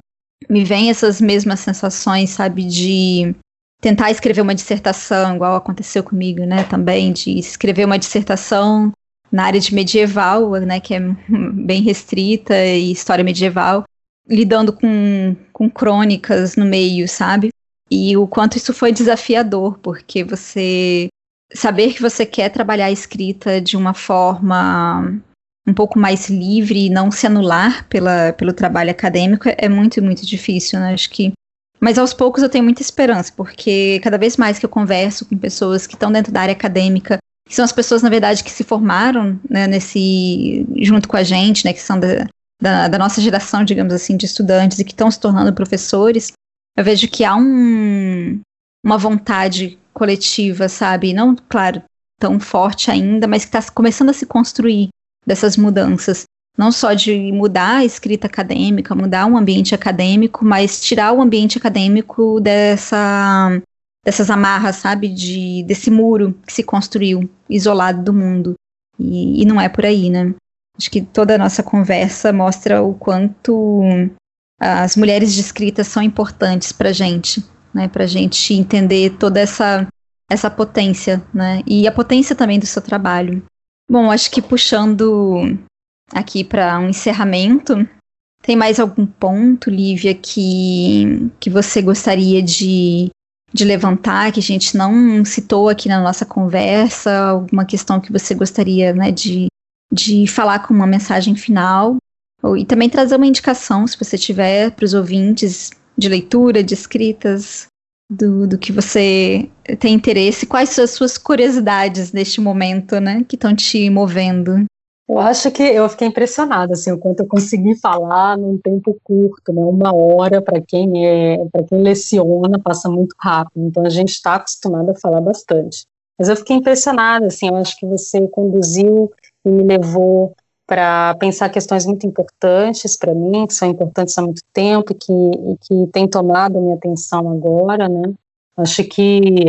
me vem essas mesmas sensações, sabe, de tentar escrever uma dissertação, igual aconteceu comigo, né, também, de escrever uma dissertação na área de medieval, né, que é [LAUGHS] bem restrita, e história medieval, lidando com, com crônicas no meio, sabe? E o quanto isso foi desafiador, porque você saber que você quer trabalhar a escrita de uma forma um pouco mais livre e não se anular pela, pelo trabalho acadêmico é muito, muito difícil, né? Acho que. Mas aos poucos eu tenho muita esperança, porque cada vez mais que eu converso com pessoas que estão dentro da área acadêmica, que são as pessoas, na verdade, que se formaram né, nesse. junto com a gente, né? Que são da, da, da nossa geração, digamos assim, de estudantes e que estão se tornando professores, eu vejo que há um, uma vontade coletiva, sabe? Não, claro, tão forte ainda, mas que está começando a se construir dessas mudanças. Não só de mudar a escrita acadêmica, mudar o ambiente acadêmico, mas tirar o ambiente acadêmico dessa, dessas amarras, sabe? De, desse muro que se construiu, isolado do mundo. E, e não é por aí, né? Acho que toda a nossa conversa mostra o quanto as mulheres de escrita são importantes para gente né, para gente entender toda essa, essa potência, né, e a potência também do seu trabalho. Bom, acho que puxando aqui para um encerramento, tem mais algum ponto, Lívia, que, que você gostaria de, de levantar, que a gente não citou aqui na nossa conversa, alguma questão que você gostaria né, de, de falar com uma mensagem final? E também trazer uma indicação, se você tiver, para os ouvintes de leitura, de escritas, do, do que você tem interesse, quais são as suas curiosidades neste momento, né, que estão te movendo?
Eu acho que eu fiquei impressionada, assim, o quanto eu consegui falar num tempo curto, né, uma hora para quem é, para quem leciona passa muito rápido, então a gente está acostumado a falar bastante. Mas eu fiquei impressionada, assim, eu acho que você conduziu me levou para pensar questões muito importantes para mim, que são importantes há muito tempo e que, e que têm tomado a minha atenção agora, né? Acho que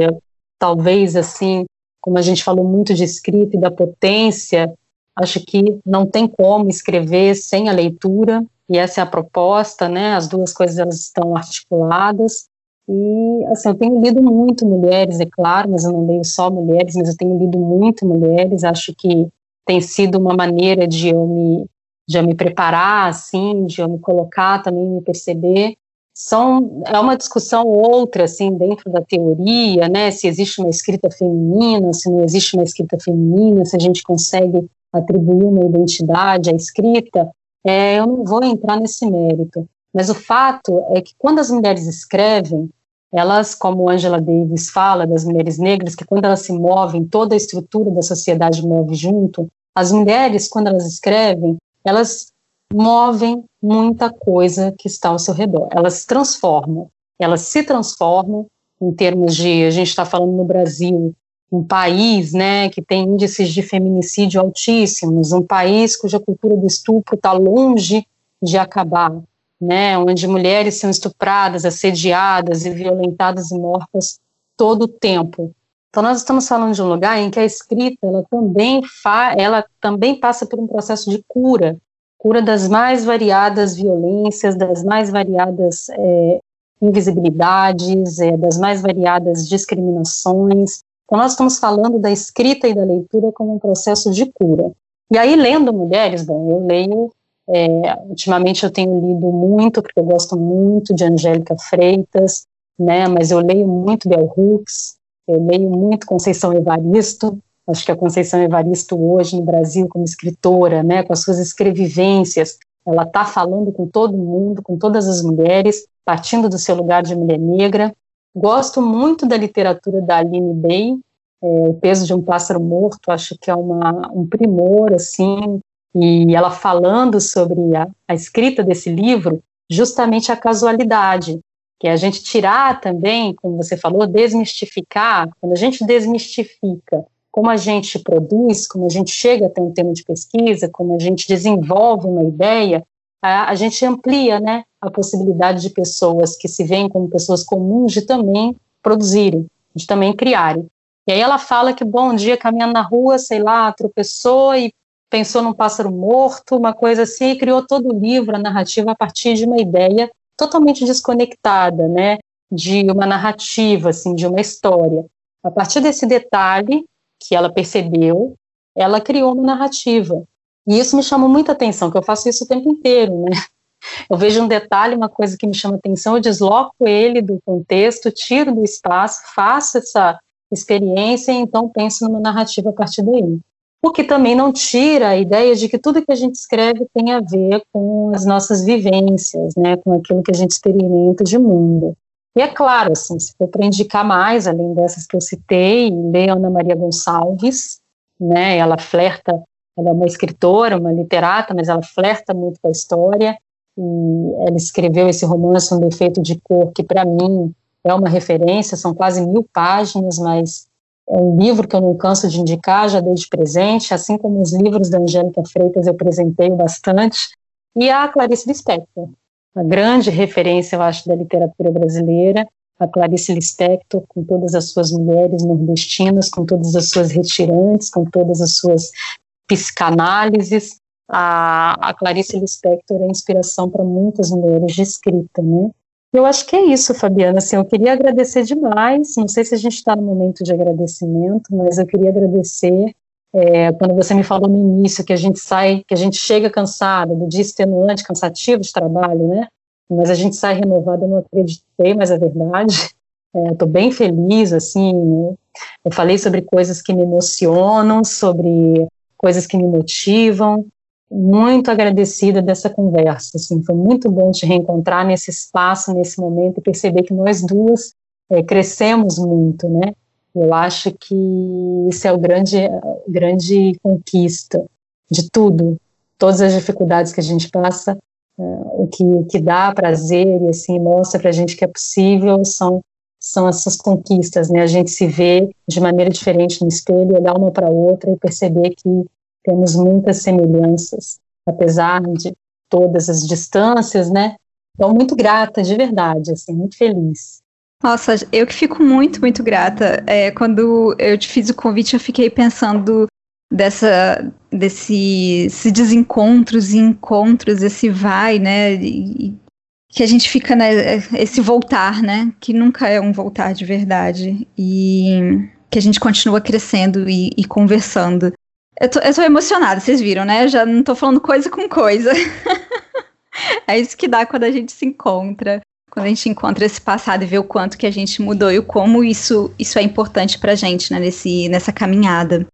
talvez assim, como a gente falou muito de escrita e da potência, acho que não tem como escrever sem a leitura, e essa é a proposta, né? As duas coisas elas estão articuladas. E, assim, eu tenho lido muito mulheres, é claro, mas eu não leio só mulheres, mas eu tenho lido muito mulheres, acho que tem sido uma maneira de eu me, de eu me preparar, assim, de eu me colocar também, me perceber. São, é uma discussão outra, assim, dentro da teoria, né, se existe uma escrita feminina, se não existe uma escrita feminina, se a gente consegue atribuir uma identidade à escrita, é, eu não vou entrar nesse mérito. Mas o fato é que quando as mulheres escrevem, elas, como Angela Davis fala das mulheres negras, que quando elas se movem, toda a estrutura da sociedade move junto. As mulheres, quando elas escrevem, elas movem muita coisa que está ao seu redor. Elas transformam. Elas se transformam em termos de, a gente está falando no Brasil, um país né, que tem índices de feminicídio altíssimos, um país cuja cultura do estupro está longe de acabar, né, onde mulheres são estupradas, assediadas e violentadas e mortas todo o tempo. Então nós estamos falando de um lugar em que a escrita ela também fa ela também passa por um processo de cura, cura das mais variadas violências, das mais variadas é, invisibilidades, é, das mais variadas discriminações, então, nós estamos falando da escrita e da leitura como um processo de cura. E aí, lendo mulheres, bom, eu leio, é, ultimamente eu tenho lido muito, porque eu gosto muito de Angélica Freitas, né, mas eu leio muito Bell Hooks, eu leio muito Conceição Evaristo, acho que a Conceição Evaristo hoje no Brasil como escritora, né, com as suas escrevivências, ela está falando com todo mundo, com todas as mulheres, partindo do seu lugar de mulher negra, Gosto muito da literatura da Aline Bay, é, O Peso de um Pássaro Morto, acho que é uma, um primor, assim, e ela falando sobre a, a escrita desse livro, justamente a casualidade, que é a gente tirar também, como você falou, desmistificar, quando a gente desmistifica como a gente produz, como a gente chega até um tema de pesquisa, como a gente desenvolve uma ideia, a, a gente amplia né, a possibilidade de pessoas que se veem como pessoas comuns de também produzirem, de também criarem. E aí ela fala que, bom, um dia caminhando na rua, sei lá, tropeçou e pensou num pássaro morto, uma coisa assim, e criou todo o livro, a narrativa, a partir de uma ideia totalmente desconectada, né, de uma narrativa, assim, de uma história. A partir desse detalhe que ela percebeu, ela criou uma narrativa. E isso me chamou muita atenção, que eu faço isso o tempo inteiro, né? [LAUGHS] Eu vejo um detalhe, uma coisa que me chama atenção, eu desloco ele do contexto, tiro do espaço, faço essa experiência e então penso numa narrativa a partir daí. O que também não tira a ideia de que tudo que a gente escreve tem a ver com as nossas vivências, né, com aquilo que a gente experimenta de mundo. E é claro, assim, se for para indicar mais, além dessas que eu citei, leia Ana Maria Gonçalves, né, ela flerta ela é uma escritora, uma literata, mas ela flerta muito com a história. E ela escreveu esse romance, Um Defeito de Cor, que para mim é uma referência, são quase mil páginas, mas é um livro que eu não canso de indicar, já desde presente, assim como os livros da Angélica Freitas eu apresentei bastante, e a Clarice Lispector, a grande referência, eu acho, da literatura brasileira, a Clarice Lispector, com todas as suas mulheres nordestinas, com todas as suas retirantes, com todas as suas psicanálises, a, a Clarice Lispector é inspiração para muitas mulheres de escrita, né? Eu acho que é isso, Fabiana. Assim, eu queria agradecer demais. Não sei se a gente está no momento de agradecimento, mas eu queria agradecer é, quando você me falou no início que a gente sai, que a gente chega cansada do dia extenuante, cansativo de trabalho, né? Mas a gente sai renovada. Eu não acreditei, mas é verdade. Estou é, bem feliz, assim. Eu falei sobre coisas que me emocionam, sobre coisas que me motivam. Muito agradecida dessa conversa, assim, foi muito bom te reencontrar nesse espaço, nesse momento e perceber que nós duas é, crescemos muito, né? Eu acho que isso é o grande, grande conquista de tudo, todas as dificuldades que a gente passa, é, o que, que dá prazer e assim mostra para a gente que é possível são são essas conquistas, né? A gente se vê de maneira diferente no espelho, olhar uma para outra e perceber que temos muitas semelhanças, apesar de todas as distâncias, né? Então, muito grata, de verdade, assim, muito feliz.
Nossa, eu que fico muito, muito grata. É, quando eu te fiz o convite, eu fiquei pensando dessa desses desencontros e encontros, esse vai, né? E, que a gente fica né, esse voltar, né? Que nunca é um voltar de verdade. E que a gente continua crescendo e, e conversando. Eu tô, eu tô emocionada, vocês viram, né? Já não tô falando coisa com coisa. [LAUGHS] é isso que dá quando a gente se encontra. Quando a gente encontra esse passado e vê o quanto que a gente mudou e o como isso, isso é importante pra gente, né? Nesse, nessa caminhada.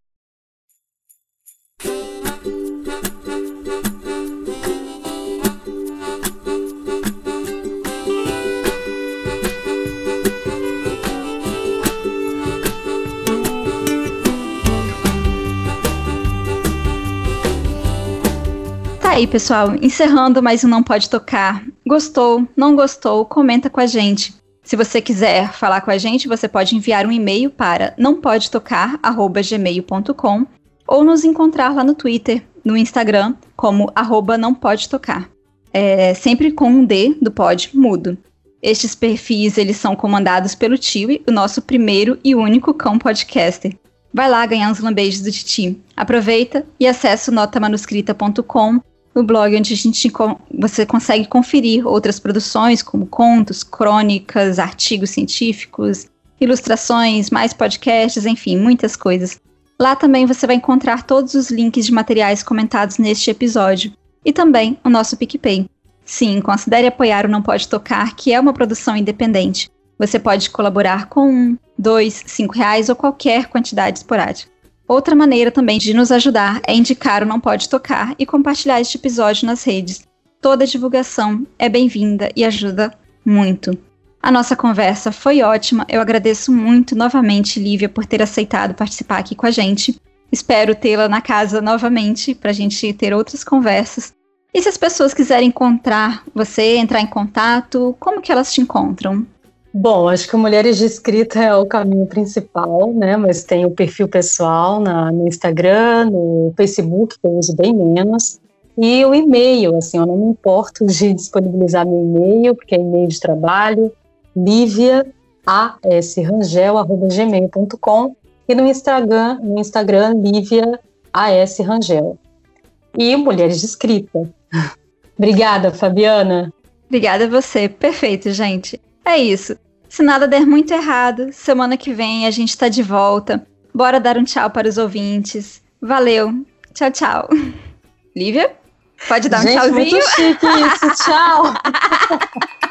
Aí, pessoal, encerrando mais um Não Pode Tocar. Gostou? Não gostou? Comenta com a gente. Se você quiser falar com a gente, você pode enviar um e-mail para nãopodetocar@gmail.com ou nos encontrar lá no Twitter, no Instagram, como arroba não pode tocar. É, sempre com um D do pod mudo. Estes perfis eles são comandados pelo Tio, o nosso primeiro e único cão podcaster. Vai lá ganhar uns lambejos do Titi. Aproveita e acesse notamanuscrita.com no blog onde a gente você consegue conferir outras produções como contos, crônicas, artigos científicos, ilustrações, mais podcasts, enfim, muitas coisas. Lá também você vai encontrar todos os links de materiais comentados neste episódio e também o nosso PicPay. Sim, considere apoiar o Não Pode Tocar, que é uma produção independente. Você pode colaborar com um, dois, cinco reais ou qualquer quantidade esporádica. Outra maneira também de nos ajudar é indicar o Não Pode Tocar e compartilhar este episódio nas redes. Toda divulgação é bem-vinda e ajuda muito. A nossa conversa foi ótima. Eu agradeço muito novamente, Lívia, por ter aceitado participar aqui com a gente. Espero tê-la na casa novamente para a gente ter outras conversas. E se as pessoas quiserem encontrar você, entrar em contato, como que elas te encontram?
Bom, acho que Mulheres de Escrita é o caminho principal, né? Mas tem o perfil pessoal na, no Instagram, no Facebook, que eu uso bem menos, e o e-mail, assim, eu não me importo de disponibilizar meu e-mail, porque é e-mail de trabalho, liviasrangel.gmail.com e no Instagram, no Instagram, Lívia Rangel. E Mulheres de Escrita. [LAUGHS] Obrigada, Fabiana.
Obrigada a você. Perfeito, gente. É isso. Se nada der muito errado, semana que vem a gente tá de volta. Bora dar um tchau para os ouvintes. Valeu. Tchau, tchau. [LAUGHS] Lívia? Pode dar
gente,
um tchauzinho?
Muito chique isso. [LAUGHS] Tchau. [LAUGHS]